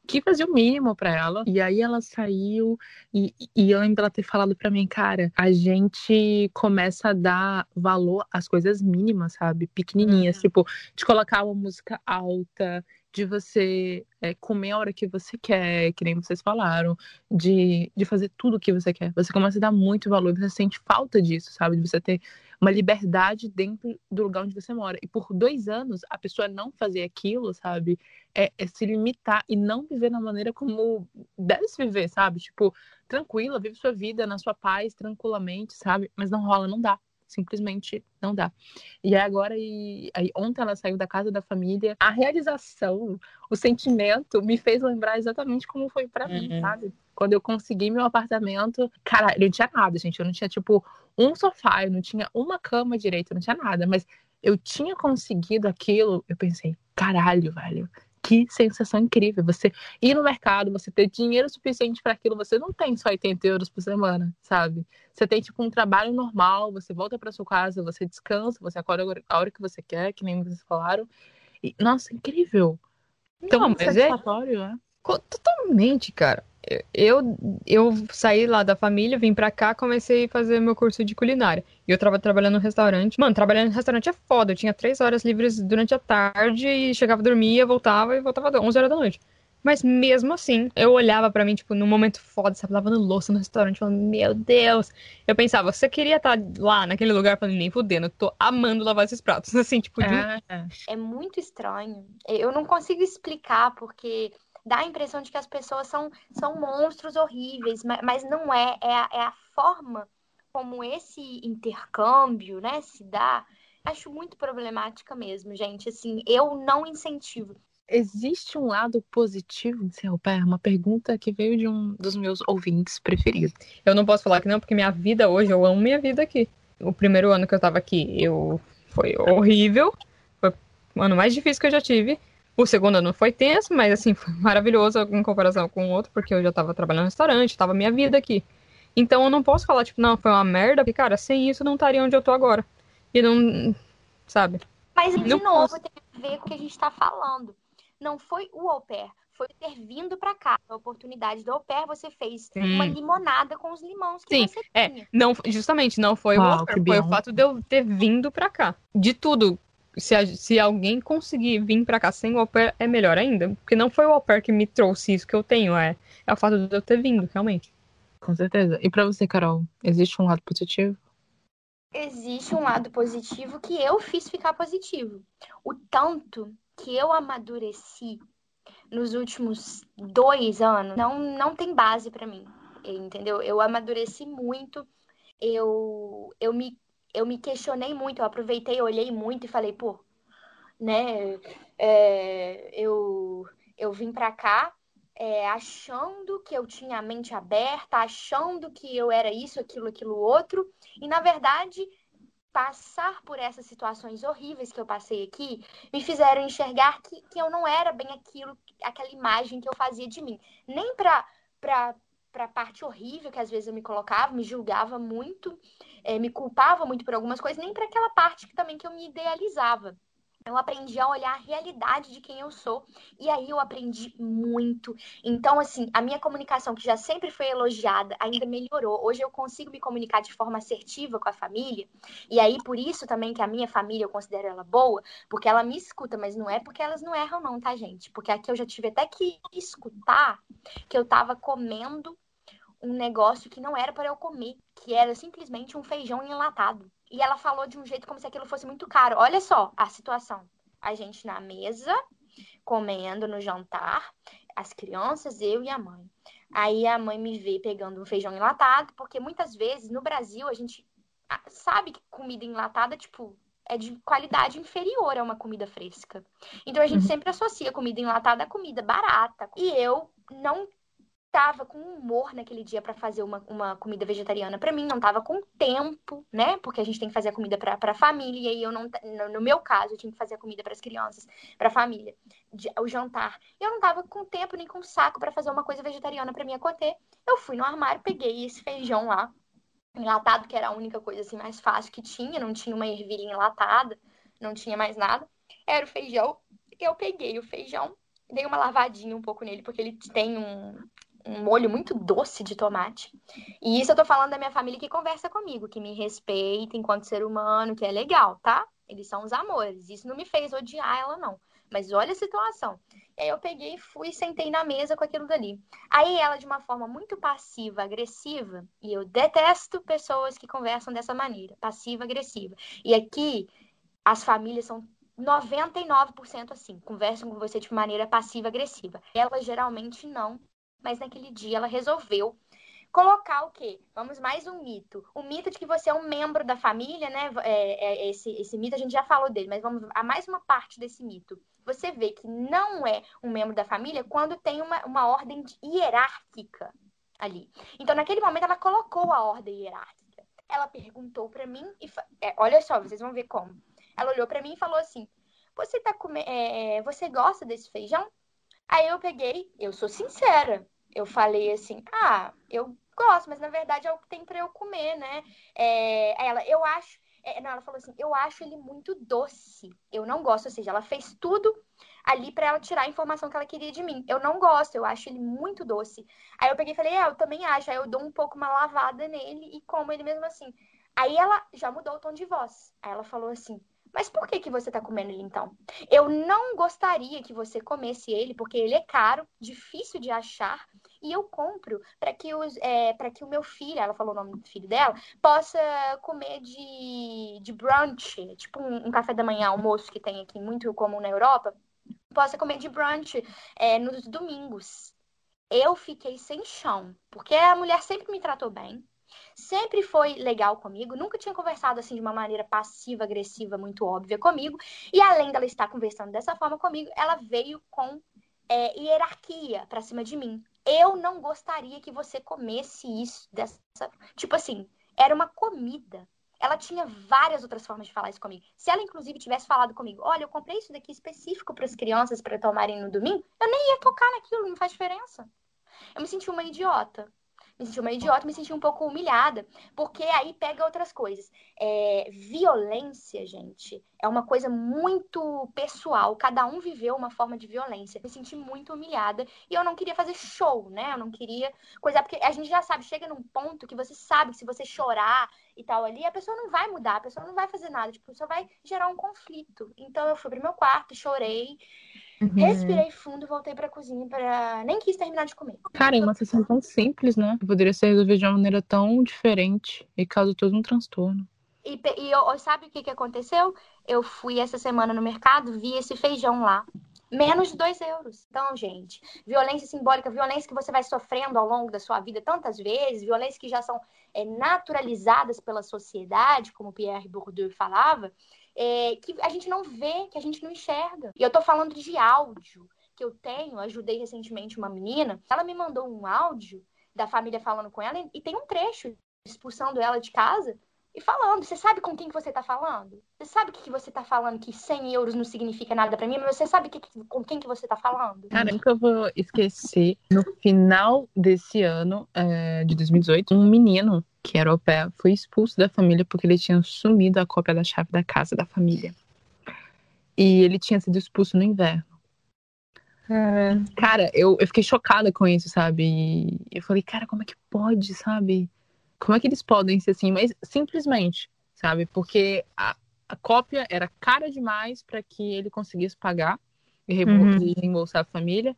que fazia o mínimo para ela. E aí ela saiu e, e eu lembro dela ter falado para mim, cara, a gente começa a dar valor às coisas mínimas, sabe? Pequenininhas, uhum. tipo, de colocar uma música alta, de você é, comer a hora que você quer, que nem vocês falaram, de, de fazer tudo o que você quer. Você começa a dar muito valor, você sente falta disso, sabe? De você ter uma liberdade dentro do lugar onde você mora. E por dois anos, a pessoa não fazer aquilo, sabe? É, é se limitar e não viver da maneira como deve se viver, sabe? Tipo, tranquila, vive sua vida na sua paz, tranquilamente, sabe? Mas não rola, não dá simplesmente não dá. E agora, e, aí, ontem ela saiu da casa da família, a realização, o sentimento me fez lembrar exatamente como foi para uhum. mim, sabe? Quando eu consegui meu apartamento, cara, eu não tinha nada, gente. Eu não tinha, tipo, um sofá, eu não tinha uma cama direita, eu não tinha nada. Mas eu tinha conseguido aquilo, eu pensei, caralho, velho que sensação incrível. Você ir no mercado, você ter dinheiro suficiente para aquilo, você não tem só 80 euros por semana, sabe? Você tem, tipo, um trabalho normal, você volta para sua casa, você descansa, você acorda a hora que você quer, que nem vocês falaram. E, nossa, incrível. Então, não, mas é... né? Totalmente, cara eu, eu saí lá da família, vim pra cá, comecei a fazer meu curso de culinária. E eu tava trabalhando no restaurante. Mano, trabalhando no restaurante é foda. Eu tinha três horas livres durante a tarde e chegava, dormia, voltava e voltava às 11 horas da noite. Mas mesmo assim, eu olhava para mim, tipo, no momento foda, sabe, lavando louça no restaurante, falando, meu Deus. Eu pensava, você queria estar tá lá naquele lugar falando, nem fudendo, eu tô amando lavar esses pratos. *laughs* Assim, tipo, é, é muito estranho. Eu não consigo explicar, porque dá a impressão de que as pessoas são, são monstros horríveis, mas, mas não é, é a, é a forma como esse intercâmbio, né, se dá. Acho muito problemática mesmo, gente. Assim, eu não incentivo. Existe um lado positivo em ser au pair? Uma pergunta que veio de um dos meus ouvintes preferidos. Eu não posso falar que não, porque minha vida hoje, eu amo minha vida aqui. O primeiro ano que eu tava aqui, eu foi horrível. Foi o ano mais difícil que eu já tive. O segundo não foi tenso, mas assim, foi *laughs* maravilhoso em comparação com o outro, porque eu já tava trabalhando no restaurante, tava minha vida aqui. Então eu não posso falar, tipo, não, foi uma merda, porque, cara, sem isso eu não estaria onde eu tô agora. E não. Sabe? Mas, de não novo, posso... tem a ver com o que a gente tá falando. Não foi o au pair, foi ter vindo para cá. A oportunidade do au pair, você fez Sim. uma limonada com os limões que Sim, você é, tinha. Não, justamente, não foi Uau, o au pair, foi o fato de eu ter vindo para cá. De tudo se, a, se alguém conseguir vir para cá sem o au pair, é melhor ainda. Porque não foi o au pair que me trouxe isso que eu tenho, é, é o fato de eu ter vindo, realmente. Com certeza. E para você, Carol, existe um lado positivo? Existe um lado positivo que eu fiz ficar positivo. O tanto que eu amadureci nos últimos dois anos não, não tem base para mim, entendeu? Eu amadureci muito, eu, eu me eu me questionei muito, eu aproveitei, olhei muito e falei, pô, né, é, eu, eu vim pra cá é, achando que eu tinha a mente aberta, achando que eu era isso, aquilo, aquilo outro, e na verdade passar por essas situações horríveis que eu passei aqui me fizeram enxergar que, que eu não era bem aquilo, aquela imagem que eu fazia de mim. Nem para para a parte horrível que às vezes eu me colocava, me julgava muito, é, me culpava muito por algumas coisas, nem para aquela parte que também que eu me idealizava. Eu aprendi a olhar a realidade de quem eu sou. E aí eu aprendi muito. Então, assim, a minha comunicação, que já sempre foi elogiada, ainda melhorou. Hoje eu consigo me comunicar de forma assertiva com a família. E aí, por isso também que a minha família, eu considero ela boa, porque ela me escuta, mas não é porque elas não erram, não, tá, gente? Porque aqui eu já tive até que escutar que eu tava comendo um negócio que não era para eu comer, que era simplesmente um feijão enlatado. E ela falou de um jeito como se aquilo fosse muito caro. Olha só a situação. A gente na mesa, comendo no jantar, as crianças, eu e a mãe. Aí a mãe me vê pegando um feijão enlatado, porque muitas vezes no Brasil a gente sabe que comida enlatada, tipo, é de qualidade inferior a uma comida fresca. Então a gente uhum. sempre associa comida enlatada a comida barata. E eu não tava com humor naquele dia para fazer uma, uma comida vegetariana para mim, não tava com tempo, né? Porque a gente tem que fazer a comida para a família, e aí eu não, no, meu caso, eu tinha que fazer a comida para as crianças, para a família, de, o jantar. Eu não tava com tempo nem com saco para fazer uma coisa vegetariana para mim acontecer. Eu fui no armário, peguei esse feijão lá, enlatado, que era a única coisa assim mais fácil que tinha, não tinha uma ervilha enlatada, não tinha mais nada. Era o feijão. Eu peguei o feijão, dei uma lavadinha um pouco nele, porque ele tem um, um molho muito doce de tomate. E isso eu tô falando da minha família que conversa comigo, que me respeita enquanto ser humano, que é legal, tá? Eles são os amores. Isso não me fez odiar ela, não. Mas olha a situação. E aí eu peguei, fui, sentei na mesa com aquilo dali. Aí ela, de uma forma muito passiva, agressiva, e eu detesto pessoas que conversam dessa maneira, passiva, agressiva. E aqui as famílias são 99% assim, conversam com você de maneira passiva, agressiva. Ela geralmente não, mas naquele dia ela resolveu colocar o quê? Vamos mais um mito. O mito de que você é um membro da família, né? É, é, esse, esse mito a gente já falou dele, mas vamos a mais uma parte desse mito. Você vê que não é um membro da família quando tem uma, uma ordem hierárquica ali. Então, naquele momento, ela colocou a ordem hierárquica. Ela perguntou para mim e é, olha só, vocês vão ver como. Ela olhou para mim e falou assim: "Você tá comendo? É, é, você gosta desse feijão?" Aí eu peguei, eu sou sincera, eu falei assim: ah, eu gosto, mas na verdade é o que tem para eu comer, né? É, ela, eu acho. É, não, ela falou assim: eu acho ele muito doce. Eu não gosto, ou seja, ela fez tudo ali para ela tirar a informação que ela queria de mim. Eu não gosto, eu acho ele muito doce. Aí eu peguei e falei: é, eu também acho. Aí eu dou um pouco uma lavada nele e como ele mesmo assim. Aí ela já mudou o tom de voz. Aí ela falou assim: mas por que, que você está comendo ele então? Eu não gostaria que você comesse ele, porque ele é caro, difícil de achar, e eu compro para que, é, que o meu filho, ela falou o nome do filho dela, possa comer de, de brunch, tipo um, um café da manhã, almoço que tem aqui muito comum na Europa, possa comer de brunch é, nos domingos. Eu fiquei sem chão, porque a mulher sempre me tratou bem, sempre foi legal comigo, nunca tinha conversado assim de uma maneira passiva, agressiva, muito óbvia comigo. E além dela estar conversando dessa forma comigo, ela veio com é, hierarquia para cima de mim. Eu não gostaria que você comesse isso dessa. Tipo assim, era uma comida. Ela tinha várias outras formas de falar isso comigo. Se ela, inclusive, tivesse falado comigo, olha, eu comprei isso daqui específico para as crianças para tomarem no domingo, eu nem ia tocar naquilo, não faz diferença. Eu me senti uma idiota me senti uma idiota, me senti um pouco humilhada, porque aí pega outras coisas. É, violência, gente, é uma coisa muito pessoal. Cada um viveu uma forma de violência. Me senti muito humilhada e eu não queria fazer show, né? Eu não queria coisa porque a gente já sabe, chega num ponto que você sabe que se você chorar e tal ali, a pessoa não vai mudar, a pessoa não vai fazer nada, tipo, só vai gerar um conflito. Então eu fui pro meu quarto, chorei. Uhum. Respirei fundo, voltei pra cozinha para nem quis terminar de comer. Cara, é uma sessão tão simples, né? Poderia ser resolvida de uma maneira tão diferente e causa todo um transtorno. E, e eu, sabe o que, que aconteceu? Eu fui essa semana no mercado, vi esse feijão lá. Menos de 2 euros. Então, gente, violência simbólica, violência que você vai sofrendo ao longo da sua vida tantas vezes, violências que já são é, naturalizadas pela sociedade, como Pierre Bourdieu falava, é, que a gente não vê, que a gente não enxerga. E eu tô falando de áudio que eu tenho, ajudei recentemente uma menina, ela me mandou um áudio da família falando com ela e tem um trecho expulsando ela de casa e falando. Você sabe com quem que você tá falando? Você sabe o que, que você tá falando? Que 100 euros não significa nada para mim, mas você sabe que, com quem que você tá falando? Cara, nunca vou esquecer. No final desse ano, é, de 2018, um menino que era o pé foi expulso da família porque ele tinha sumido a cópia da chave da casa da família. E ele tinha sido expulso no inverno. Cara, eu, eu fiquei chocada com isso, sabe? E eu falei, cara, como é que pode, sabe? Como é que eles podem ser assim? Mas simplesmente, sabe? Porque a, a cópia era cara demais para que ele conseguisse pagar e uhum. reembolsar a família.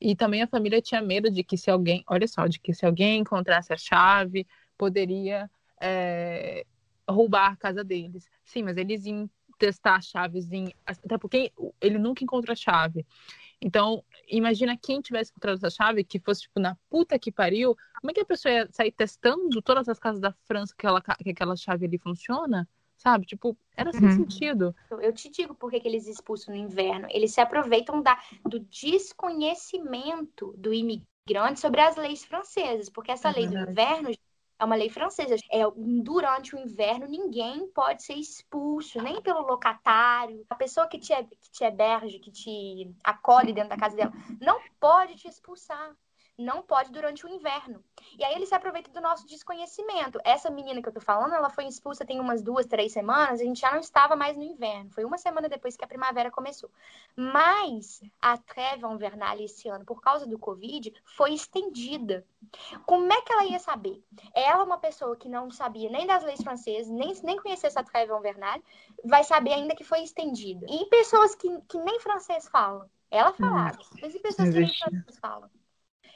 E também a família tinha medo de que se alguém, olha só, de que se alguém encontrasse a chave, poderia é, roubar a casa deles. Sim, mas eles iam testar chaves em. Até porque ele nunca encontra a chave. Então, imagina quem tivesse encontrado essa chave, que fosse, tipo, na puta que pariu, como é que a pessoa ia sair testando todas as casas da França que, ela, que aquela chave ali funciona? Sabe? Tipo, era sem uhum. sentido. Eu te digo por que eles expulsam no inverno. Eles se aproveitam da, do desconhecimento do imigrante sobre as leis francesas. Porque essa lei do inverno é uma lei francesa. É, durante o inverno, ninguém pode ser expulso, nem pelo locatário. A pessoa que te, que te eberge, que te acolhe dentro da casa dela, não pode te expulsar. Não pode durante o inverno. E aí ele se aproveita do nosso desconhecimento. Essa menina que eu tô falando, ela foi expulsa tem umas duas, três semanas, a gente já não estava mais no inverno. Foi uma semana depois que a primavera começou. Mas a treva invernal esse ano, por causa do Covid, foi estendida. Como é que ela ia saber? Ela, uma pessoa que não sabia nem das leis francesas, nem, nem conhecia essa treva invernal, vai saber ainda que foi estendida. E pessoas que, que nem francês falam. Ela falava, hum, mas e pessoas que nem francês falam?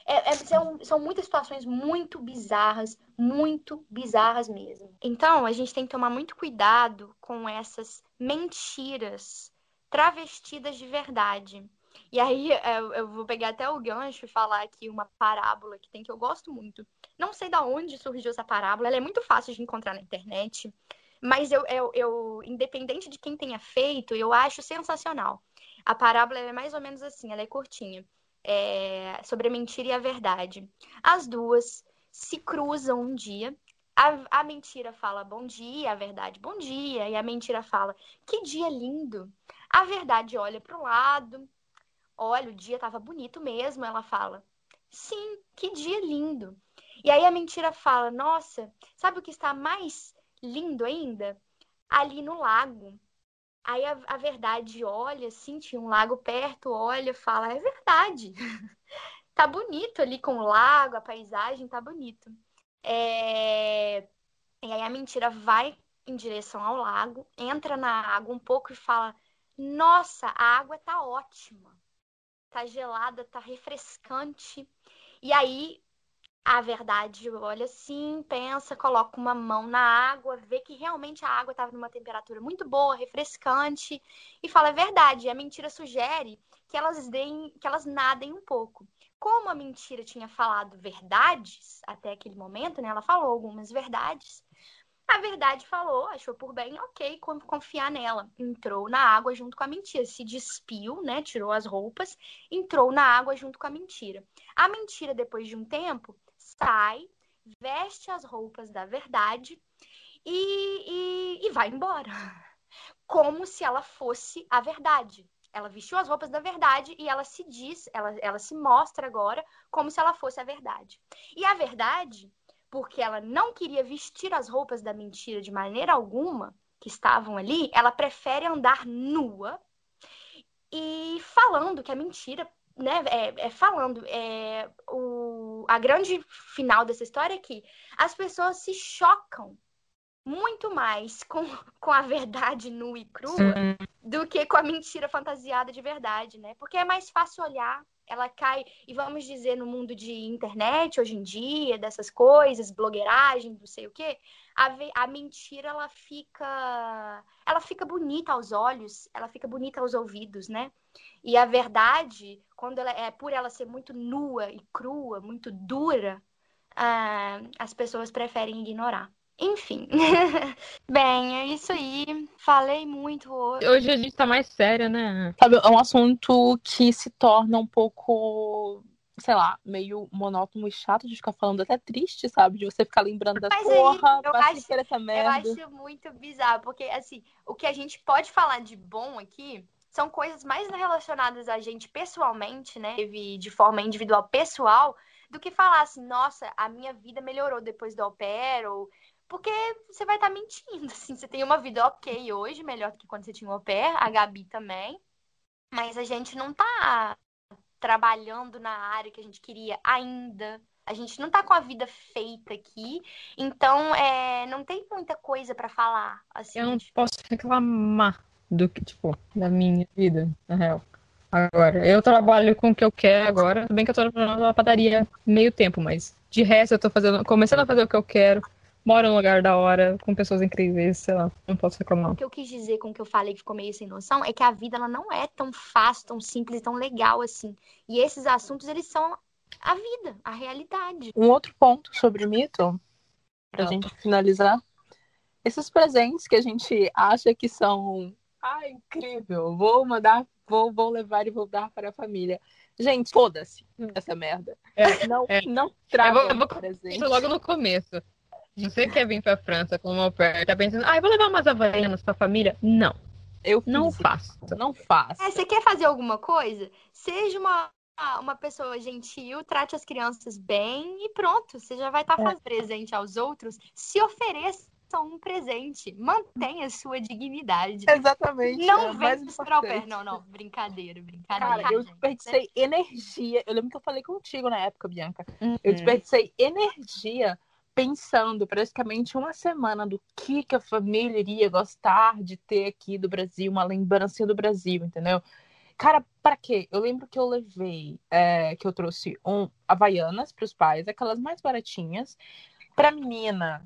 É, é, são, são muitas situações muito bizarras, muito bizarras mesmo. Então, a gente tem que tomar muito cuidado com essas mentiras travestidas de verdade. E aí, é, eu vou pegar até o gancho e falar aqui uma parábola que tem que eu gosto muito. Não sei da onde surgiu essa parábola, ela é muito fácil de encontrar na internet, mas eu, eu, eu independente de quem tenha feito, eu acho sensacional. A parábola é mais ou menos assim, ela é curtinha é, sobre a mentira e a verdade. As duas se cruzam um dia. A, a mentira fala bom dia, a verdade bom dia, e a mentira fala que dia lindo. A verdade olha para o lado, olha, o dia estava bonito mesmo. Ela fala, sim, que dia lindo. E aí a mentira fala, nossa, sabe o que está mais lindo ainda? Ali no lago. Aí a, a verdade olha, assim, tinha um lago perto, olha, fala, é verdade. *laughs* tá bonito ali com o lago, a paisagem tá bonito. É... E aí a mentira vai em direção ao lago, entra na água um pouco e fala: Nossa, a água tá ótima, tá gelada, tá refrescante. E aí a verdade olha assim, pensa, coloca uma mão na água, vê que realmente a água estava numa temperatura muito boa, refrescante, e fala é verdade. E a mentira sugere que elas deem, que elas nadem um pouco. Como a mentira tinha falado verdades até aquele momento, né? Ela falou algumas verdades. A verdade falou, achou por bem, ok, confiar nela. Entrou na água junto com a mentira, se despiu, né? Tirou as roupas, entrou na água junto com a mentira. A mentira, depois de um tempo, sai, veste as roupas da verdade e, e, e vai embora. Como se ela fosse a verdade. Ela vestiu as roupas da verdade e ela se diz, ela, ela se mostra agora como se ela fosse a verdade. E a verdade, porque ela não queria vestir as roupas da mentira de maneira alguma, que estavam ali, ela prefere andar nua e falando que a mentira né, é, é, falando, é, o, a grande final dessa história é que as pessoas se chocam muito mais com, *laughs* com a verdade nua e crua Sim. do que com a mentira fantasiada de verdade, né? Porque é mais fácil olhar, ela cai, e vamos dizer, no mundo de internet hoje em dia, dessas coisas, blogueiragem, não sei o quê, a, a mentira ela fica ela fica bonita aos olhos, ela fica bonita aos ouvidos, né? E a verdade, quando ela é por ela ser muito nua e crua, muito dura, ah, as pessoas preferem ignorar. Enfim. *laughs* Bem, é isso aí. Falei muito hoje. Hoje a gente tá mais séria, né? Sabe, é um assunto que se torna um pouco sei lá, meio monótono e chato de ficar falando, até triste, sabe? De você ficar lembrando da porra, eu acho, essa merda. Eu acho muito bizarro, porque assim, o que a gente pode falar de bom aqui são coisas mais relacionadas a gente pessoalmente, né? De forma individual, pessoal, do que falar assim, nossa, a minha vida melhorou depois do au pair, ou... Porque você vai estar tá mentindo, *laughs* assim. Você tem uma vida ok hoje, melhor do que quando você tinha o au pair, a Gabi também. Mas a gente não tá trabalhando na área que a gente queria ainda. A gente não tá com a vida feita aqui, então é, não tem muita coisa para falar. Assim, eu não tipo... posso reclamar do que, tipo, da minha vida, na real. Agora, eu trabalho com o que eu quero agora. Tudo bem que eu tô na padaria meio tempo, mas de resto eu tô fazendo, começando a fazer o que eu quero. Moro num lugar da hora, com pessoas incríveis, sei lá, não posso reclamar. O que eu quis dizer com o que eu falei que ficou meio sem noção é que a vida ela não é tão fácil, tão simples, tão legal assim. E esses assuntos, eles são a vida, a realidade. Um outro ponto sobre mito, pra não. gente finalizar. Esses presentes que a gente acha que são ah, incrível. Vou mandar, vou, vou levar e vou dar para a família. Gente, foda-se hum. essa merda. É, não, é. não traga eu vou, eu presente. logo no começo. Você quer vir pra França com uma pé, tá pensando, ah, eu vou levar umas havaianas pra família? Não. Eu não faço. Não faço. É, você quer fazer alguma coisa? Seja uma uma pessoa gentil, trate as crianças bem e pronto. Você já vai estar tá fazendo presente aos outros. Se ofereça um presente. Mantenha sua dignidade. Exatamente. Não é vem esperar o pé. Não, não. Brincadeira, brincadeira. Cara, eu desperdicei energia. Eu lembro que eu falei contigo na época, Bianca. Uhum. Eu desperdicei energia pensando praticamente uma semana do que, que a família iria gostar de ter aqui do Brasil, uma lembrança do Brasil, entendeu? Cara, para quê? Eu lembro que eu levei, é, que eu trouxe um Havaianas para os pais, aquelas mais baratinhas. Pra menina,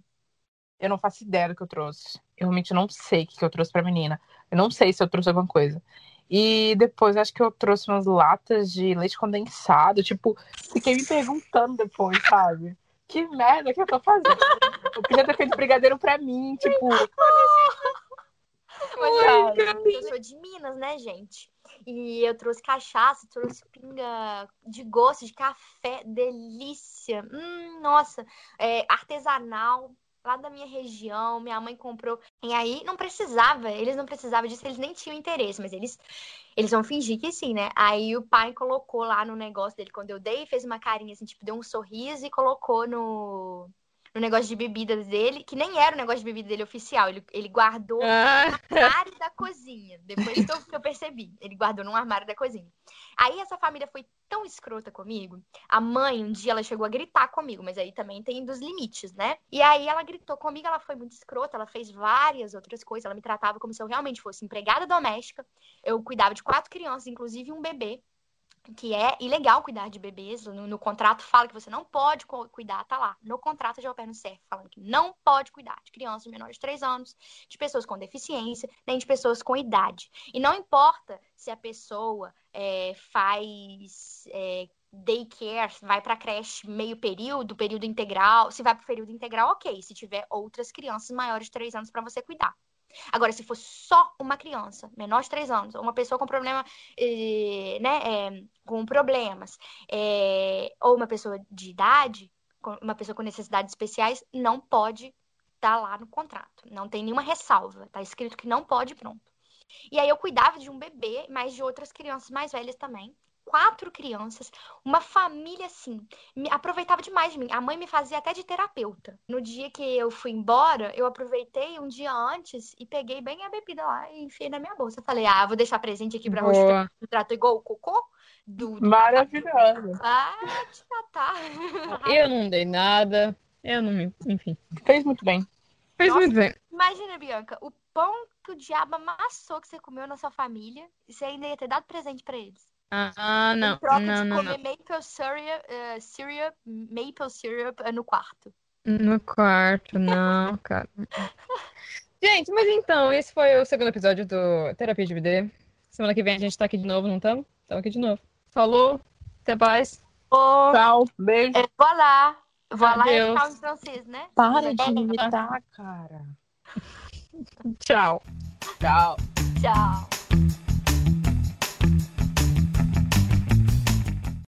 eu não faço ideia do que eu trouxe. Eu realmente não sei o que eu trouxe pra menina. Eu não sei se eu trouxe alguma coisa. E depois acho que eu trouxe umas latas de leite condensado. Tipo, fiquei me perguntando depois, sabe? Que merda que eu tô fazendo? Eu queria ter feito brigadeiro pra mim, tipo. Olha, eu sou de Minas, né, gente? E eu trouxe cachaça, trouxe pinga de gosto, de café, delícia. Hum, nossa, é, artesanal, lá da minha região, minha mãe comprou. E aí não precisava, eles não precisavam disso, eles nem tinham interesse, mas eles eles vão fingir que sim, né? Aí o pai colocou lá no negócio dele quando eu dei, fez uma carinha assim, tipo, deu um sorriso e colocou no no negócio de bebidas dele, que nem era o negócio de bebida dele oficial. Ele, ele guardou ah. no armário da cozinha. Depois que eu percebi. Ele guardou no armário da cozinha. Aí essa família foi tão escrota comigo. A mãe, um dia, ela chegou a gritar comigo, mas aí também tem dos limites, né? E aí ela gritou comigo, ela foi muito escrota, ela fez várias outras coisas. Ela me tratava como se eu realmente fosse empregada doméstica. Eu cuidava de quatro crianças, inclusive um bebê que é ilegal cuidar de bebês. No, no, contrato fala que você não pode cuidar, tá lá. No contrato de Alper no CERF falando que não pode cuidar de crianças menores de 3 anos, de pessoas com deficiência, nem de pessoas com idade. E não importa se a pessoa é, faz é, daycare, vai para creche meio período, período integral. Se vai para período integral, ok. Se tiver outras crianças maiores de 3 anos para você cuidar. Agora, se for só uma criança, menor de 3 anos, uma pessoa com problema, eh, né, é, com problemas, é, ou uma pessoa de idade, uma pessoa com necessidades especiais, não pode estar tá lá no contrato. Não tem nenhuma ressalva. Tá escrito que não pode, pronto. E aí eu cuidava de um bebê, mas de outras crianças mais velhas também quatro crianças, uma família assim. Me, aproveitava demais de mim. A mãe me fazia até de terapeuta. No dia que eu fui embora, eu aproveitei um dia antes e peguei bem a bebida lá e enfiei na minha bolsa. Falei, ah, vou deixar presente aqui pra Boa. você. Trato igual o cocô. Do, do Maravilhoso. *laughs* Ah, tá, tá. *laughs* Eu não dei nada. Eu não me. Enfim. Fez muito bem. Fez Nossa, muito bem. Imagina, Bianca, o pão que o diabo amassou que você comeu na sua família e você ainda ia ter dado presente para eles. Ah, não. Em troca não, de não, comer não. maple syrup, uh, syrup, maple syrup no quarto. No quarto, não, *laughs* cara. gente, mas então, esse foi o segundo episódio do Terapia de BD. Semana que vem a gente tá aqui de novo, não estamos? Estamos aqui de novo. Falou, até mais. Oh, tchau, beijo. É, vou lá. Vou lá e tchau em francês, né? Para de imitar, cara. *laughs* tchau. Tchau. Tchau.